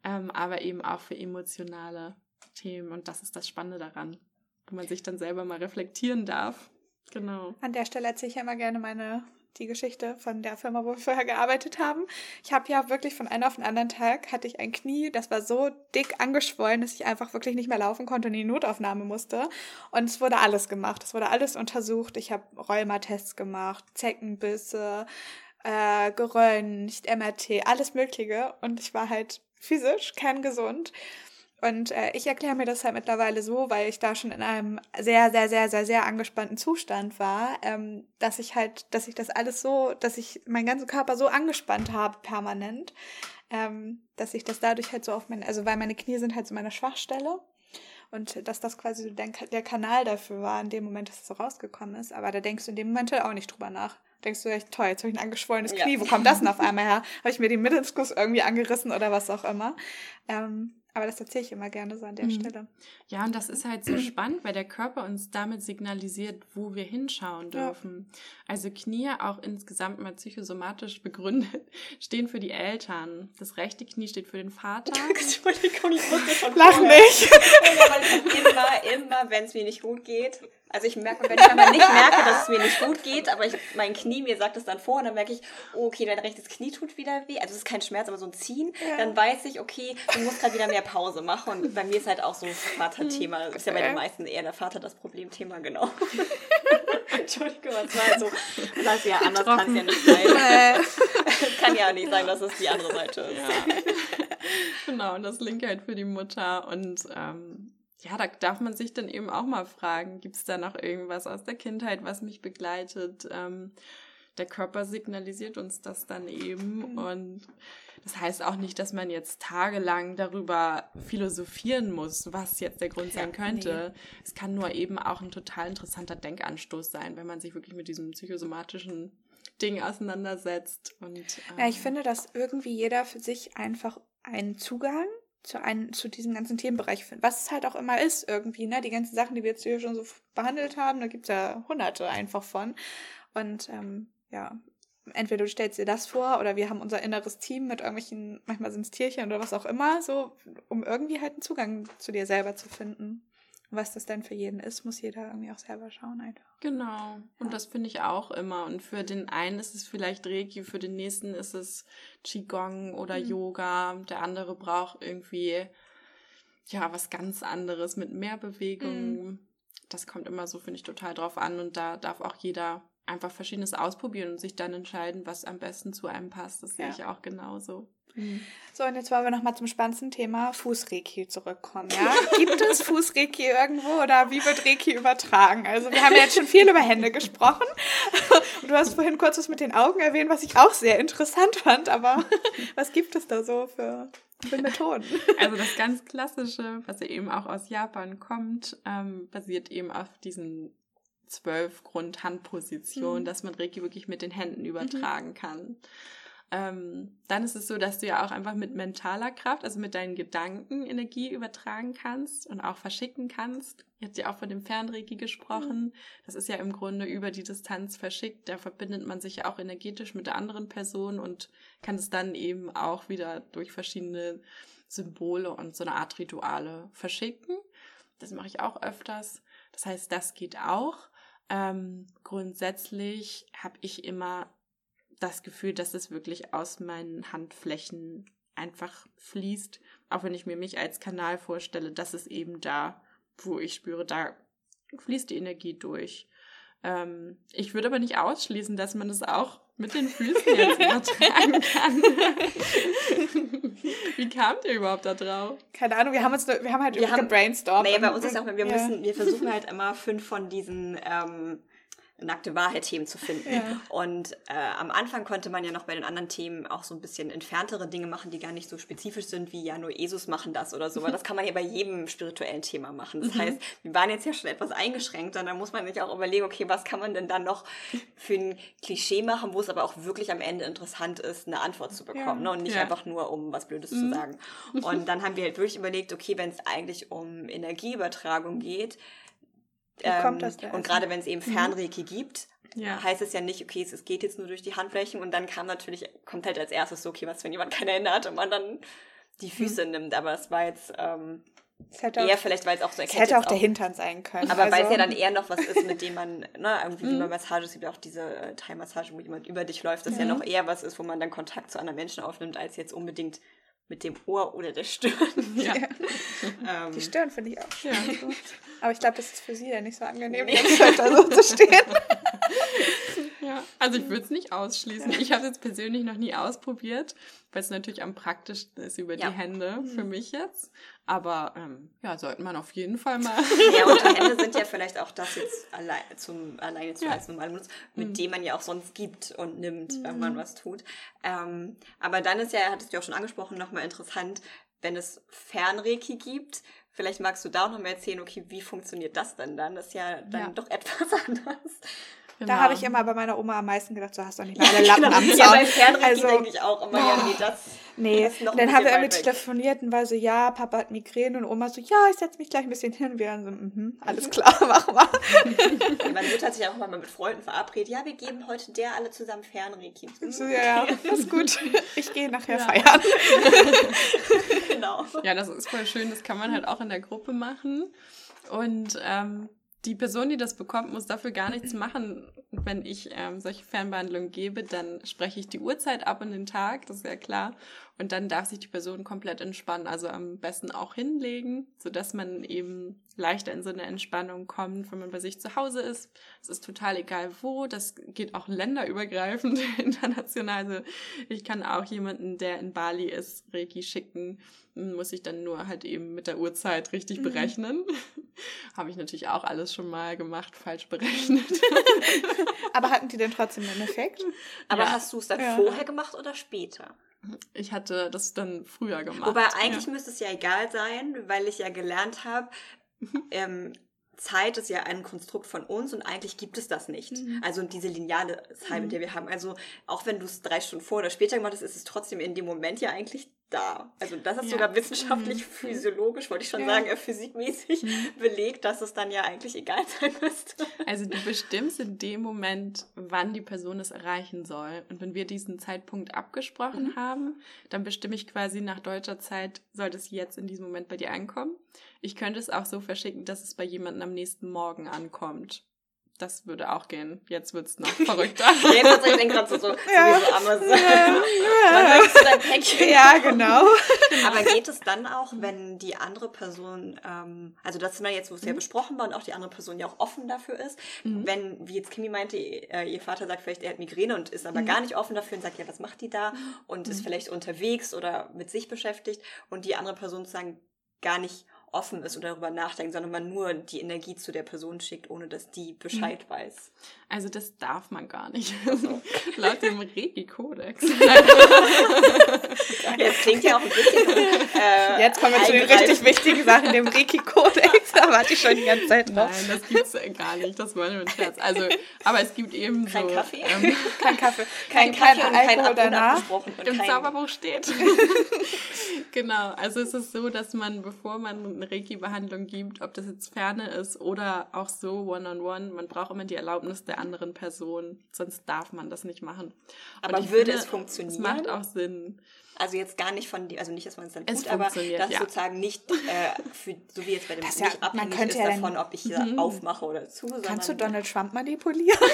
ähm, aber eben auch für emotionale Themen. Und das ist das Spannende daran, wo man sich dann selber mal reflektieren darf. Genau.
An der Stelle erzähle ich ja immer gerne meine die Geschichte von der Firma, wo wir vorher gearbeitet haben. Ich habe ja wirklich von einem auf den anderen Tag hatte ich ein Knie, das war so dick angeschwollen, dass ich einfach wirklich nicht mehr laufen konnte und in die Notaufnahme musste. Und es wurde alles gemacht. Es wurde alles untersucht. Ich habe Rheumatests gemacht, Zeckenbisse, äh, geröntgt, MRT, alles Mögliche. Und ich war halt physisch kerngesund. Und äh, ich erkläre mir das halt mittlerweile so, weil ich da schon in einem sehr, sehr, sehr, sehr, sehr angespannten Zustand war, ähm, dass ich halt, dass ich das alles so, dass ich meinen ganzen Körper so angespannt habe permanent, ähm, dass ich das dadurch halt so auf mein, also weil meine Knie sind halt so meine Schwachstelle und dass das quasi so der, der Kanal dafür war, in dem Moment, dass es so rausgekommen ist. Aber da denkst du in dem Moment halt auch nicht drüber nach. Denkst du echt, toll, jetzt habe ich ein angeschwollenes
Ja.
Knie, wo kommt das denn auf einmal her? Habe ich mir den Mittelskuss irgendwie angerissen oder was auch immer? Ähm, aber das erzähle ich immer gerne so an der
Mhm.
Stelle.
Ja, und das ist halt so spannend, weil der Körper uns damit signalisiert, wo wir hinschauen
Ja.
dürfen. Also Knie, auch insgesamt mal psychosomatisch begründet, stehen für die Eltern. Das rechte Knie steht für den Vater.
Entschuldigung, ich musste schon
Lach nicht!
Ja, immer, immer, wenn es mir nicht gut geht, also ich merke, wenn ich aber nicht merke, dass es mir nicht gut geht, aber ich, mein Knie mir sagt es dann vor und dann merke ich, oh, okay, dein rechtes Knie tut wieder weh. Also es ist kein Schmerz, aber so ein Ziehen.
Ja.
Dann weiß ich, okay, du musst gerade wieder mehr Pause machen. Und bei mir ist halt auch so Vaterthema. Ist ja bei den meisten eher der Vater das Problemthema, genau. Entschuldigung, das war so. Das ist ja anders kann es ja nicht sein. Es kann ja nicht sein, dass es die andere Seite ist.
Ja. genau, und das linke halt für die Mutter. Und ähm, ja, da darf man sich dann eben auch mal fragen, gibt es da noch irgendwas aus der Kindheit, was mich begleitet? Ähm, der Körper signalisiert uns das dann eben. Mhm. Und das heißt auch nicht, dass man jetzt tagelang darüber philosophieren muss, was jetzt der Grund sein könnte. Nee. Es kann nur eben auch ein total interessanter Denkanstoß sein, wenn man sich wirklich mit diesem psychosomatischen Ding auseinandersetzt. Und, ähm,
ja, ich ähm, finde, dass irgendwie jeder für sich einfach einen Zugang zu, einem, zu diesem ganzen Themenbereich findet. Was es halt auch immer ist, irgendwie, ne? Die ganzen Sachen, die wir jetzt hier schon so behandelt haben, da gibt es ja hunderte einfach von. Und ähm, ja, entweder du stellst dir das vor oder wir haben unser inneres Team mit irgendwelchen, manchmal sind es Tierchen oder was auch immer, so, um irgendwie halt einen Zugang zu dir selber zu finden. Was das denn für jeden ist, muss jeder irgendwie auch selber schauen einfach.
Genau. Und ja. das finde ich auch immer. Und für den einen ist es vielleicht Reiki, für den nächsten ist es Qigong oder mhm. Yoga. Der andere braucht irgendwie, ja, was ganz anderes mit mehr Bewegung. Mhm. Das kommt immer so, finde ich, total drauf an. Und da darf auch jeder einfach Verschiedenes ausprobieren und sich dann entscheiden, was am besten zu einem passt. Das sehe ja. ich auch genauso.
Mhm. So, und jetzt wollen wir nochmal zum spannendsten Thema Fußreiki zurückkommen. Ja? Gibt es Fußreiki irgendwo oder wie wird Reiki übertragen? Also wir haben ja jetzt schon viel über Hände gesprochen. Und du hast vorhin kurz was mit den Augen erwähnt, was ich auch sehr interessant fand. Aber was gibt es da so für, für Methoden?
Also das ganz Klassische, was ja eben auch aus Japan kommt, ähm, basiert eben auf diesen zwölf Grundhandpositionen, mhm. dass man Reiki wirklich mit den Händen mhm. übertragen mhm. kann. Ähm, dann ist es so, dass du ja auch einfach mit mentaler Kraft, also mit deinen Gedanken Energie übertragen kannst und auch verschicken kannst. Jetzt ja auch von dem Fernreiki gesprochen. Mhm. Das ist ja im Grunde über die Distanz verschickt. Da verbindet man sich ja auch energetisch mit der anderen Person und kann es dann eben auch wieder durch verschiedene Symbole und so eine Art Rituale verschicken. Das mache ich auch öfters. Das heißt, das geht auch. Ähm, grundsätzlich habe ich immer das Gefühl, dass es wirklich aus meinen Handflächen einfach fließt, auch wenn ich mir mich als Kanal vorstelle, dass es eben da, wo ich spüre, da fließt die Energie durch. Ähm, ich würde aber nicht ausschließen, dass man das auch mit den Füßen jetzt übertragen kann. Wie kamt ihr überhaupt da drauf?
Keine Ahnung, wir haben uns wir haben halt wir haben, gebrainstormt.
Nee, bei uns ist auch, wir ja. müssen, wir versuchen halt immer fünf von diesen ähm, nackte Wahrheit-Themen zu finden. Ja. Und äh, am Anfang konnte man ja noch bei den anderen Themen auch so ein bisschen entferntere Dinge machen, die gar nicht so spezifisch sind, wie ja nur Jesus machen das oder so. Aber das kann man ja bei jedem spirituellen Thema machen. Das mhm. heißt, wir waren jetzt ja schon etwas eingeschränkt und dann muss man sich auch überlegen, okay, was kann man denn dann noch für ein Klischee machen, wo es aber auch wirklich am Ende interessant ist, eine Antwort zu bekommen ja. ne? und nicht ja. einfach nur, um was Blödes mhm. zu sagen. Und dann haben wir halt wirklich überlegt, okay, wenn es eigentlich um Energieübertragung geht, wie kommt das ähm, denn? Und gerade wenn es eben mhm. Fernreiki mhm. gibt, ja. heißt es ja nicht, okay, es geht jetzt nur durch die Handflächen und dann kam natürlich, kommt halt als erstes so, okay, was, wenn jemand keine Hände hat und man dann die mhm. Füße mhm. nimmt. Aber es war jetzt ähm, eher vielleicht, weil es auch so
erkennt. Es hätte auch der Hintern sein können.
Aber also. weil es ja dann eher noch was ist, mit dem man, ne, irgendwie wie bei Massage, es gibt ja auch diese äh, Thai-Massage, wo jemand über dich läuft, das mhm. ja noch eher was ist, wo man dann Kontakt zu anderen Menschen aufnimmt, als jetzt unbedingt mit dem Ohr oder der Stirn. Ja.
ähm, die Stirn finde ich auch schön. Ja. Aber ich glaube, das ist für sie ja nicht so angenehm, ganze Zeit da so zu stehen.
Ja, also ich würde es nicht ausschließen. Ich habe es jetzt persönlich noch nie ausprobiert, weil es natürlich am praktischsten ist über ja. die Hände mhm. für mich jetzt. Aber ähm, ja, sollte man auf jeden Fall mal.
Ja, und die Hände sind ja vielleicht auch das jetzt allein, zum, alleine zu ja. als normalen Benutz, mit mhm. dem man ja auch sonst gibt und nimmt, mhm. wenn man mhm. was tut. Ähm, aber dann ist ja, hattest du auch schon angesprochen, nochmal interessant, wenn es Fernreiki gibt, Vielleicht magst du da auch noch mal erzählen, okay, wie funktioniert das denn dann? Das ist ja dann ja. doch etwas anders.
Genau. Da habe ich immer bei meiner Oma am meisten gedacht, so hast du nicht alle Lappen genau. am Zaun. Ja, bei
also, denke ich auch immer, ja, nee, das
Nee, das noch dann haben wir irgendwie telefoniert und war so, ja, Papa hat Migräne und Oma so, ja, ich setze mich gleich ein bisschen hin. Und wir dann so, mhm, alles klar, mach mal.
Meine Mutter hat sich auch mal mit Freunden verabredet, ja, wir geben heute der alle zusammen Fernreiki.
So, ja, das ist gut. Ich gehe nachher ja. feiern.
genau. Ja, das ist voll schön, das kann man halt auch in der Gruppe machen. Und ähm, die Person, die das bekommt, muss dafür gar nichts machen. wenn ich ähm, solche Fernbehandlungen gebe, dann spreche ich die Uhrzeit ab und den Tag, das ist ja klar. Und dann darf sich die Person komplett entspannen, also am besten auch hinlegen, sodass man eben leichter in so eine Entspannung kommt, wenn man bei sich zu Hause ist. Es ist total egal wo, das geht auch länderübergreifend, international. Also ich kann auch jemanden, der in Bali ist, Reiki schicken, muss ich dann nur halt eben mit der Uhrzeit richtig mhm. berechnen. Habe ich natürlich auch alles schon mal gemacht, falsch berechnet.
Aber hatten die denn trotzdem einen Effekt?
Aber ja. hast du es dann ja. vorher gemacht oder später?
Ich hatte das dann früher gemacht.
Wobei eigentlich ja. müsste es ja egal sein, weil ich ja gelernt habe, ähm, Zeit ist ja ein Konstrukt von uns und eigentlich gibt es das nicht. Mhm. Also diese lineale Zeit, mhm. mit der wir haben. Also auch wenn du es drei Stunden vor oder später gemacht hast, ist es trotzdem in dem Moment ja eigentlich da. Also das ist ja. sogar wissenschaftlich, mhm. physiologisch, wollte ich schon ja. sagen, äh, physikmäßig mhm. belegt, dass es dann ja eigentlich egal sein müsste.
Also du bestimmst in dem Moment, wann die Person es erreichen soll. Und wenn wir diesen Zeitpunkt abgesprochen mhm. haben, dann bestimme ich quasi nach deutscher Zeit, soll das jetzt in diesem Moment bei dir ankommen. Ich könnte es auch so verschicken, dass es bei jemandem am nächsten Morgen ankommt das würde auch gehen. Jetzt wird es noch verrückter. Jetzt ich denke gerade so, so, ja. so Amazon. Ja.
Ja. ja, genau. Aber geht es dann auch, wenn die andere Person, ähm, also das ist mal jetzt, wo es mhm. ja besprochen war und auch die andere Person ja auch offen dafür ist, mhm. wenn, wie jetzt Kimi meinte, äh, ihr Vater sagt vielleicht, er hat Migräne und ist aber mhm. gar nicht offen dafür und sagt, ja, was macht die da? Und ist mhm. vielleicht unterwegs oder mit sich beschäftigt und die andere Person sozusagen gar nicht offen ist und darüber nachdenkt, sondern man nur die Energie zu der Person schickt, ohne dass die Bescheid mhm. weiß.
Also das darf man gar nicht. Laut dem Reiki-Kodex.
Jetzt klingt ja auch ein bisschen. Äh,
Jetzt kommen wir zu den richtig wichtigen Sachen, dem Reiki-Kodex. Da warte ich schon die ganze Zeit drauf.
Nein, das gibt's gar nicht. Das wollen wir mit Scherz. Also, aber es gibt eben
kein
so.
Kaffee.
Ähm, kein Kaffee. Kein, kein, kein Alkohol danach.
Im. Zauberbuch steht. genau. Also es ist so, dass man, bevor man eine Reiki-Behandlung gibt, ob das jetzt ferne ist oder auch so one-on-one, -on -one, man braucht immer die Erlaubnis der anderen Person, sonst darf man das nicht machen.
Aber würde finde, es funktionieren? Es
macht auch Sinn.
Also jetzt gar nicht von, also nicht, dass man es dann tut, aber das ja. sozusagen nicht, äh, für, so wie jetzt bei dem
das ja, nicht
abhängig ist ja davon, ob ich hier mhm. aufmache oder zu.
Kannst du Donald Trump manipulieren?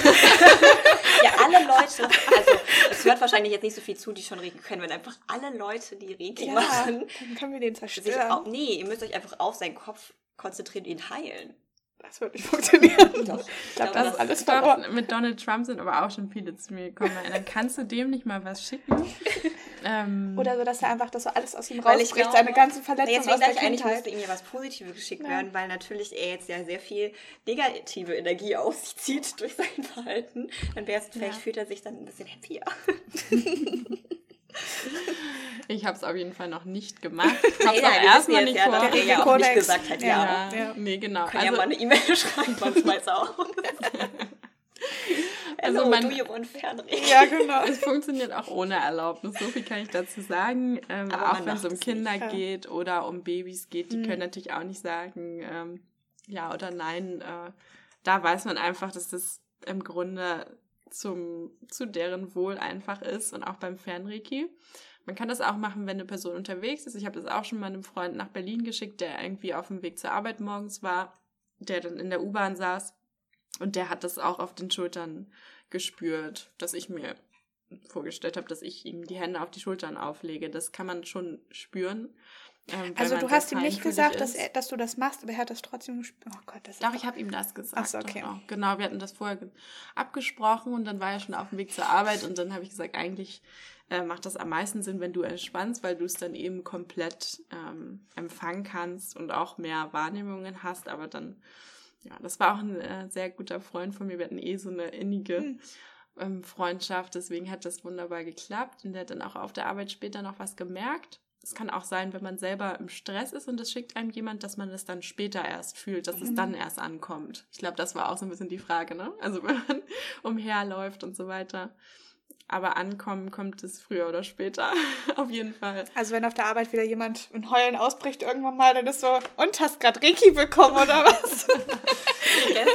ja, alle Leute, also es hört wahrscheinlich jetzt nicht so viel zu, die schon Reiki können, wenn einfach alle Leute, die Reiki ja, machen,
dann können wir den zerstören.
Auch, nee, ihr müsst euch einfach auf seinen Kopf konzentrieren und ihn heilen.
Das wird nicht funktionieren. Doch. Ich glaube, das, ist alles verloren.
Mit Donald Trump sind aber auch schon viele zu mir gekommen. Dann kannst du dem nicht mal was schicken.
ähm, Oder so, dass er einfach das so alles aus ihm rausbricht, seine ganzen Verletzungen
nee, aus der ich eigentlich musste ihm ja was Positives geschickt ja. werden, weil natürlich er jetzt ja sehr viel negative Energie auf sich zieht durch sein Verhalten. Dann wäre es, vielleicht ja. fühlt er sich dann ein bisschen happier.
Ich habe es auf jeden Fall noch nicht gemacht. Ich habe es auch erstmal nicht vor.
Der ja auch nicht gesagt hat,
ja. ja. ja. Nee, genau.
Können also, ja mal eine E-Mail schreiben, manchmal auch.
also Hello, man,
Ja, genau.
Es funktioniert auch ohne Erlaubnis. So viel kann ich dazu sagen. Ähm, auch wenn es um Kinder nicht, geht oder um Babys geht, die mhm. können natürlich auch nicht sagen, ähm, ja oder nein. Äh, da weiß man einfach, dass das im Grunde zum, zu deren Wohl einfach ist und auch beim Fernreiki. Man kann das auch machen, wenn eine Person unterwegs ist. Ich habe das auch schon mal einem Freund nach Berlin geschickt, der irgendwie auf dem Weg zur Arbeit morgens war, der dann in der U-Bahn saß und der hat das auch auf den Schultern gespürt, dass ich mir vorgestellt habe, dass ich ihm die Hände auf die Schultern auflege. Das kann man schon spüren.
Ähm, also du hast ihm nicht gesagt, dass, er, dass du das machst, aber er hat das trotzdem gespürt. Oh Gott, das
Doch, ich habe ihm das gesagt.
Ach so, okay.
Auch. Genau, wir hatten das vorher abgesprochen und dann war er schon auf dem Weg zur Arbeit und dann habe ich gesagt, eigentlich äh, macht das am meisten Sinn, wenn du entspannst, weil du es dann eben komplett ähm, empfangen kannst und auch mehr Wahrnehmungen hast. Aber dann, ja, das war auch ein äh, sehr guter Freund von mir. Wir hatten eh so eine innige hm. ähm, Freundschaft, deswegen hat das wunderbar geklappt und der hat dann auch auf der Arbeit später noch was gemerkt es kann auch sein, wenn man selber im Stress ist und es schickt einem jemand, dass man es dann später erst fühlt, dass mhm. es dann erst ankommt. Ich glaube, das war auch so ein bisschen die Frage, ne? Also wenn man umherläuft und so weiter. Aber ankommen kommt es früher oder später. auf jeden Fall.
Also wenn auf der Arbeit wieder jemand in Heulen ausbricht irgendwann mal, dann ist so, und hast gerade Reiki bekommen oder was?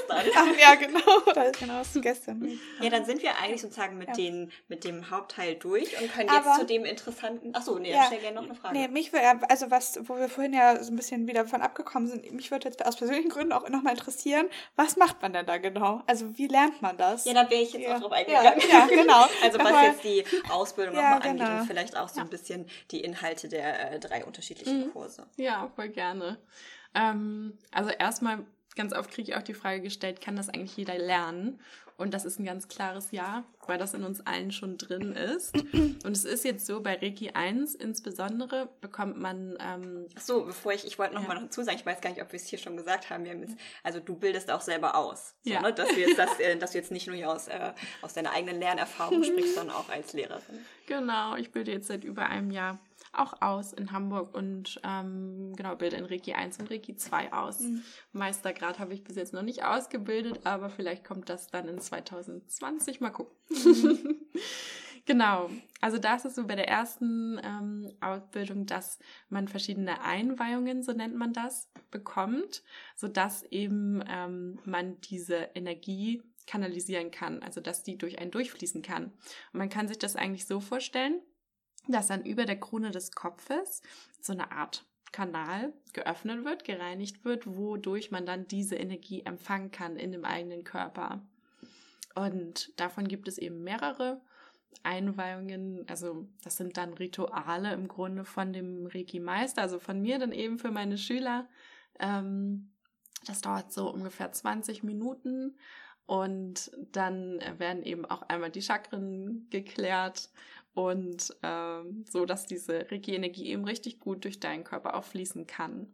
an.
Ach, ja, genau. Oder genau, was du gestern.
Ja, dann sind wir eigentlich sozusagen mit, ja. den, mit dem Hauptteil durch und können jetzt zu dem interessanten. Achso, nee, ja, stell gerne noch eine Frage.
Nee, mich würde, also was, wo wir vorhin ja so ein bisschen wieder von abgekommen sind, mich würde jetzt aus persönlichen Gründen auch nochmal interessieren, was macht man denn da genau? Also wie lernt man das?
Ja, da wäre ich jetzt ja. auch drauf eingegangen. Ja, genau. also was jetzt die Ausbildung nochmal genau. angeht und vielleicht auch so ein bisschen die Inhalte der äh, drei unterschiedlichen mhm. Kurse.
Ja, voll gerne. Ähm, also erstmal, ganz oft kriege ich auch die Frage gestellt, kann das eigentlich jeder lernen? Und das ist ein ganz klares Ja, weil das in uns allen schon drin ist. Und es ist jetzt so, bei Reiki 1 insbesondere bekommt man. Ähm,
Ach so, bevor ich, ich wollte noch ja. mal dazu sagen, ich weiß gar nicht, ob wir es hier schon gesagt haben. Wir haben jetzt, also du bildest auch selber aus. So, ja. Ne? Dass, du jetzt, dass, äh, dass du jetzt nicht nur aus, äh, aus deiner eigenen Lernerfahrung sprichst, sondern auch als Lehrerin.
Genau, ich bilde jetzt seit über einem Jahr auch aus in Hamburg und ähm, genau, bilde in Reiki 1 und Reiki 2 aus. Mhm. Meistergrad habe ich bis jetzt noch nicht ausgebildet, aber vielleicht kommt das dann in 2020. Mal gucken. Mhm. genau, also das ist so bei der ersten ähm, Ausbildung, dass man verschiedene Einweihungen, so nennt man das, bekommt, sodass eben ähm, man diese Energie kanalisieren kann, also dass die durch einen durchfließen kann. Und man kann sich das eigentlich so vorstellen, dass dann über der Krone des Kopfes so eine Art Kanal geöffnet wird, gereinigt wird, wodurch man dann diese Energie empfangen kann in dem eigenen Körper. Und davon gibt es eben mehrere Einweihungen, also das sind dann Rituale im Grunde von dem Reiki-Meister, also von mir dann eben für meine Schüler. Ähm, das dauert so ungefähr 20 Minuten und dann werden eben auch einmal die Chakren geklärt und ähm, so, dass diese Reiki-Energie eben richtig gut durch deinen Körper auch fließen kann.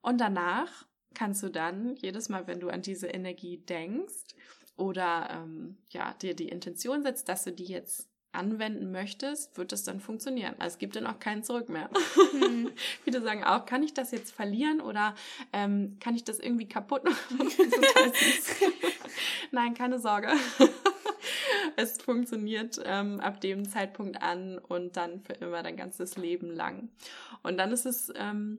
Und danach kannst du dann jedes Mal, wenn du an diese Energie denkst oder ähm, ja dir die Intention setzt, dass du die jetzt anwenden möchtest, wird das dann funktionieren. Also es gibt dann auch keinen Zurück mehr. Mhm. Viele sagen auch, kann ich das jetzt verlieren oder ähm, kann ich das irgendwie kaputt machen? Nein, keine Sorge. es funktioniert ähm, ab dem Zeitpunkt an und dann für immer dein ganzes Leben lang. Und dann ist es ähm,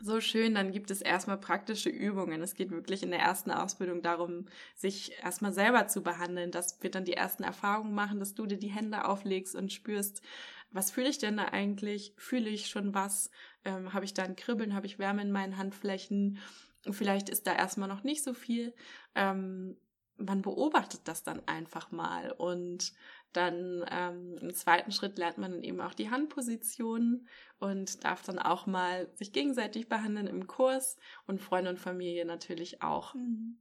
so schön, dann gibt es erstmal praktische Übungen. Es geht wirklich in der ersten Ausbildung darum, sich erstmal selber zu behandeln, dass wir dann die ersten Erfahrungen machen, dass du dir die Hände auflegst und spürst, was fühle ich denn da eigentlich? Fühle ich schon was? Ähm, habe ich da ein Kribbeln? Habe ich Wärme in meinen Handflächen? Vielleicht ist da erstmal noch nicht so viel. Ähm, man beobachtet das dann einfach mal und dann ähm, im zweiten Schritt lernt man dann eben auch die Handpositionen und darf dann auch mal sich gegenseitig behandeln im Kurs und Freunde und Familie natürlich auch. Mhm.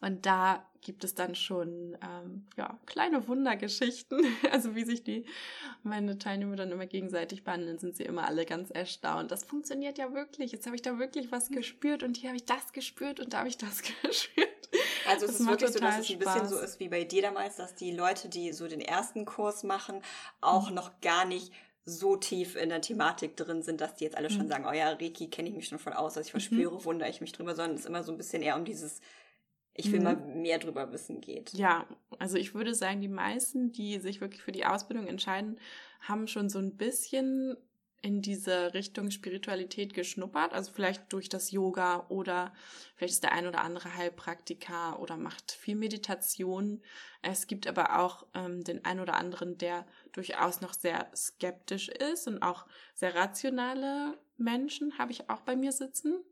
Und da gibt es dann schon ähm, ja, kleine Wundergeschichten. Also wie sich die meine Teilnehmer dann immer gegenseitig behandeln, sind sie immer alle ganz erstaunt. Das funktioniert ja wirklich. Jetzt habe ich da wirklich was gespürt und hier habe ich das gespürt und da habe ich das gespürt.
Also es ist wirklich so, dass es ein bisschen so ist wie bei dir damals, dass die Leute, die so den ersten Kurs machen, auch mhm. noch gar nicht so tief in der Thematik drin sind, dass die jetzt alle schon mhm. sagen, oh ja, Reiki kenne ich mich schon voll aus, dass ich verspüre, mhm. wundere ich mich drüber, sondern es ist immer so ein bisschen eher um dieses ich will mhm. mal mehr drüber wissen geht.
Ja, also ich würde sagen, die meisten, die sich wirklich für die Ausbildung entscheiden, haben schon so ein bisschen in diese Richtung Spiritualität geschnuppert, also vielleicht durch das Yoga oder vielleicht ist der ein oder andere Heilpraktiker oder macht viel Meditation. Es gibt aber auch ähm, den ein oder anderen, der durchaus noch sehr skeptisch ist und auch sehr rationale Menschen habe ich auch bei mir sitzen.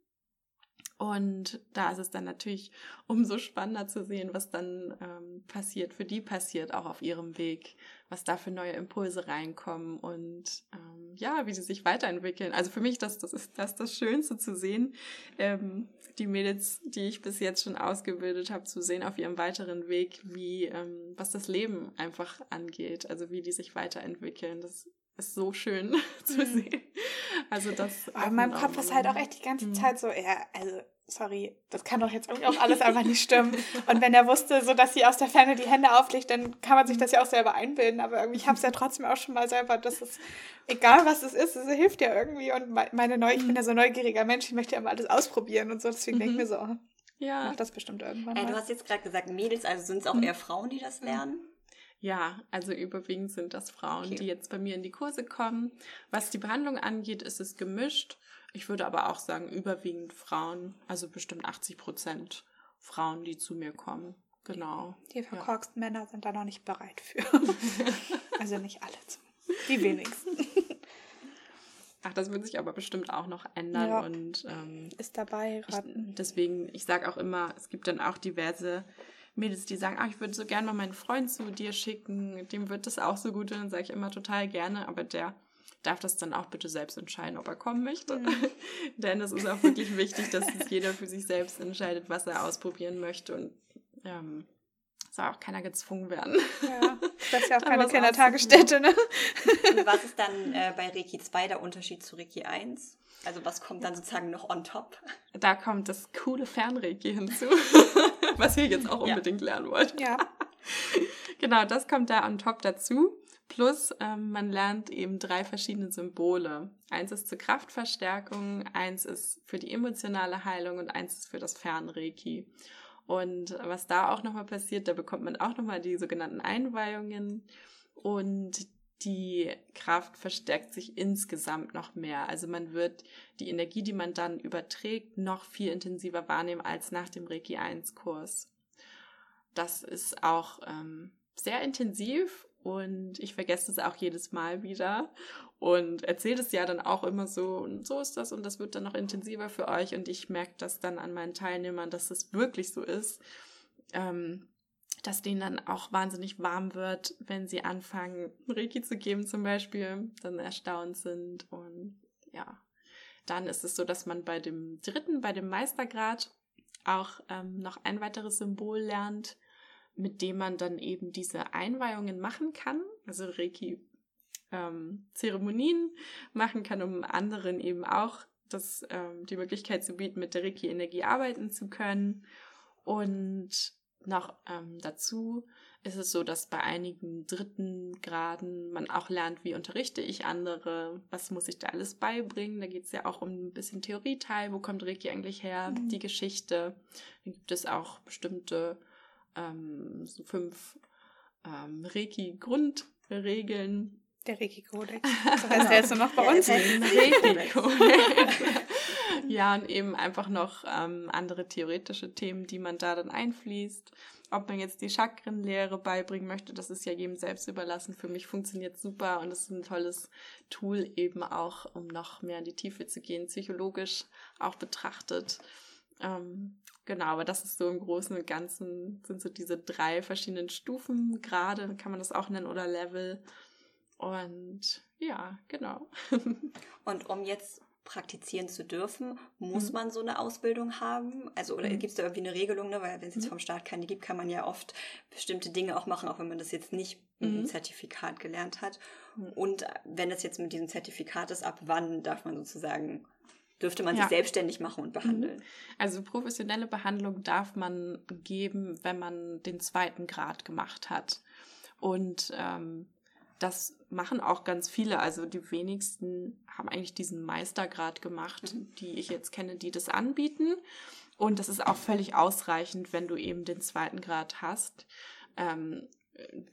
Und da ist es dann natürlich umso spannender zu sehen, was dann ähm, passiert, für die passiert, auch auf ihrem Weg, was da für neue Impulse reinkommen und ähm, ja, wie sie sich weiterentwickeln. Also für mich, das, das ist das, das Schönste zu sehen, ähm, die Mädels, die ich bis jetzt schon ausgebildet habe, zu sehen auf ihrem weiteren Weg, wie ähm, was das Leben einfach angeht, also wie die sich weiterentwickeln. Das ist so schön zu mhm. sehen. Also das.
Aber in meinem Kopf ist halt auch echt die ganze mhm. Zeit so, ja, also sorry, das kann doch jetzt irgendwie auch alles einfach nicht stimmen. Und wenn er wusste, so dass sie aus der Ferne die Hände auflegt, dann kann man sich das ja auch selber einbilden. Aber irgendwie, ich habe es ja trotzdem auch schon mal selber, dass es, egal was es ist, es hilft ja irgendwie. Und meine Neu ich bin ja so ein neugieriger Mensch, ich möchte ja immer alles ausprobieren und so. Deswegen mhm. denke ich mir so, ja. mach das bestimmt irgendwann.
Äh, du hast jetzt gerade gesagt, Mädels, also sind es auch mhm. eher Frauen, die das lernen?
Ja, also überwiegend sind das Frauen, okay. die jetzt bei mir in die Kurse kommen. Was die Behandlung angeht, ist es gemischt. Ich würde aber auch sagen, überwiegend Frauen, also bestimmt 80 Prozent. Frauen, die zu mir kommen. Genau.
Die verkorksten ja. Männer sind da noch nicht bereit für. also nicht alle. Die wenigsten.
Ach, das wird sich aber bestimmt auch noch ändern ja. und ähm,
ist dabei.
Ich, deswegen, ich sage auch immer, es gibt dann auch diverse Mädels, die sagen, ach, ich würde so gerne mal meinen Freund zu dir schicken, dem wird das auch so gut. Und dann sage ich immer total gerne, aber der darf das dann auch bitte selbst entscheiden, ob er kommen möchte. Mhm. Denn es ist auch wirklich wichtig, dass es jeder für sich selbst entscheidet, was er ausprobieren möchte. Und ähm, soll auch keiner gezwungen werden. Ja,
das ist ja auch keine Kindertagesstätte, ne?
Und was ist dann äh, bei Reiki 2 der Unterschied zu Reiki 1? Also was kommt dann sozusagen noch on top?
Da kommt das coole Fernreiki hinzu, was ihr jetzt auch unbedingt ja. lernen wollt. Ja. genau, das kommt da on top dazu. Plus ähm, man lernt eben drei verschiedene Symbole. Eins ist zur Kraftverstärkung, eins ist für die emotionale Heilung und eins ist für das Fernreiki. Und was da auch nochmal passiert, da bekommt man auch nochmal die sogenannten Einweihungen und die Kraft verstärkt sich insgesamt noch mehr. Also man wird die Energie, die man dann überträgt, noch viel intensiver wahrnehmen als nach dem Reiki 1 Kurs. Das ist auch ähm, sehr intensiv und ich vergesse es auch jedes Mal wieder und erzähle es ja dann auch immer so und so ist das und das wird dann noch intensiver für euch und ich merke das dann an meinen Teilnehmern, dass es wirklich so ist, ähm, dass denen dann auch wahnsinnig warm wird, wenn sie anfangen, Reiki zu geben zum Beispiel, dann erstaunt sind und ja, dann ist es so, dass man bei dem dritten, bei dem Meistergrad auch ähm, noch ein weiteres Symbol lernt, mit dem man dann eben diese Einweihungen machen kann. Also Reiki ähm, Zeremonien machen kann, um anderen eben auch das, ähm, die Möglichkeit zu bieten, mit der Reiki-Energie arbeiten zu können. Und noch ähm, dazu ist es so, dass bei einigen dritten Graden man auch lernt, wie unterrichte ich andere, was muss ich da alles beibringen. Da geht es ja auch um ein bisschen Theorieteil, wo kommt Reiki eigentlich her, mhm. die Geschichte. Dann gibt es auch bestimmte ähm, so fünf ähm, Reiki-Grundregeln,
der Reiki-Kodex. So heißt der jetzt nur noch bei uns.
Reiki-Kodex. ja, und eben einfach noch ähm, andere theoretische Themen, die man da dann einfließt. Ob man jetzt die Chakrenlehre beibringen möchte, das ist ja jedem selbst überlassen. Für mich funktioniert super und es ist ein tolles Tool eben auch, um noch mehr in die Tiefe zu gehen, psychologisch auch betrachtet. Ähm, genau, aber das ist so im Großen und Ganzen sind so diese drei verschiedenen Stufen, gerade kann man das auch nennen, oder Level, und ja, genau.
Und um jetzt praktizieren zu dürfen, muss mhm. man so eine Ausbildung haben? Also, oder mhm. gibt es da irgendwie eine Regelung, ne? Weil wenn es jetzt mhm. vom Staat keine gibt, kann man ja oft bestimmte Dinge auch machen, auch wenn man das jetzt nicht mhm. Zertifikat gelernt hat. Mhm. Und wenn es jetzt mit diesem Zertifikat ist, ab wann darf man sozusagen dürfte man ja. sich selbstständig machen und behandeln.
Also professionelle Behandlung darf man geben, wenn man den zweiten Grad gemacht hat. Und ähm, das machen auch ganz viele. Also die wenigsten haben eigentlich diesen Meistergrad gemacht, mhm. die ich jetzt kenne, die das anbieten. Und das ist auch völlig ausreichend, wenn du eben den zweiten Grad hast. Ähm,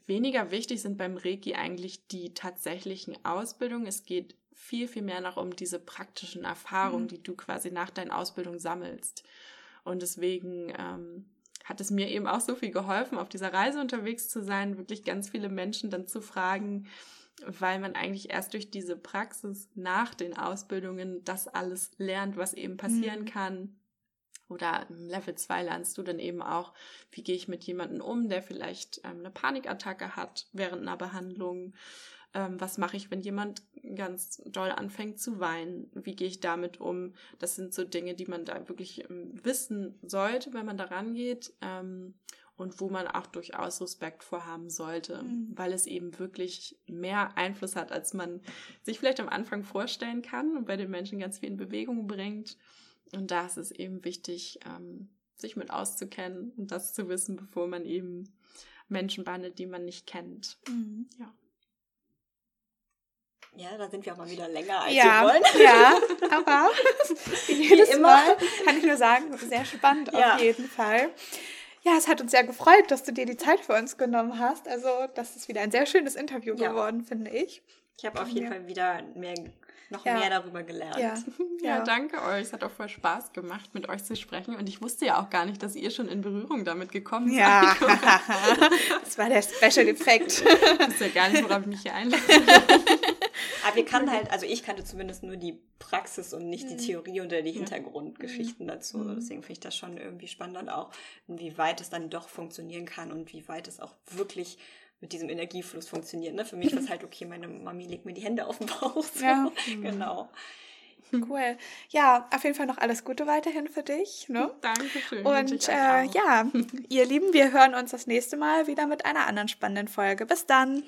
weniger wichtig sind beim Reiki eigentlich die tatsächlichen Ausbildungen. Es geht viel, viel mehr noch um diese praktischen Erfahrungen, mhm. die du quasi nach deiner Ausbildung sammelst. Und deswegen ähm, hat es mir eben auch so viel geholfen, auf dieser Reise unterwegs zu sein, wirklich ganz viele Menschen dann zu fragen, weil man eigentlich erst durch diese Praxis nach den Ausbildungen das alles lernt, was eben passieren mhm. kann. Oder im Level 2 lernst du dann eben auch, wie gehe ich mit jemandem um, der vielleicht ähm, eine Panikattacke hat während einer Behandlung ähm, was mache ich, wenn jemand ganz doll anfängt zu weinen? Wie gehe ich damit um? Das sind so Dinge, die man da wirklich ähm, wissen sollte, wenn man da rangeht. Ähm, und wo man auch durchaus Respekt vorhaben sollte, mhm. weil es eben wirklich mehr Einfluss hat, als man sich vielleicht am Anfang vorstellen kann und bei den Menschen ganz viel in Bewegung bringt. Und da ist es eben wichtig, ähm, sich mit auszukennen und das zu wissen, bevor man eben Menschen behandelt, die man nicht kennt. Mhm. Ja.
Ja, da sind wir auch mal wieder länger als
ja,
wir wollen.
Ja, aber jedes immer. Mal kann ich nur sagen, sehr spannend ja. auf jeden Fall. Ja, es hat uns sehr gefreut, dass du dir die Zeit für uns genommen hast. Also, das ist wieder ein sehr schönes Interview ja. geworden, finde ich.
Ich habe auf jeden ja. Fall wieder mehr noch ja. mehr darüber gelernt.
Ja. ja. danke euch. Es hat auch voll Spaß gemacht, mit euch zu sprechen. Und ich wusste ja auch gar nicht, dass ihr schon in Berührung damit gekommen seid. Ja,
das war der Special Effekt.
Das ist ja gar nicht, worauf ich mich hier einlasse.
Aber wir kannten halt, also ich kannte zumindest nur die Praxis und nicht die mhm. Theorie oder die Hintergrundgeschichten dazu. Mhm. Deswegen finde ich das schon irgendwie spannend und auch, inwieweit es dann doch funktionieren kann und wie weit es auch wirklich mit diesem Energiefluss funktioniert. Ne? Für mich war es halt, okay, meine Mami legt mir die Hände auf den Bauch. So. Ja. Genau.
Cool. Ja, auf jeden Fall noch alles Gute weiterhin für dich. Ne?
Dankeschön.
Und äh, ja, ihr Lieben, wir hören uns das nächste Mal wieder mit einer anderen spannenden Folge. Bis dann.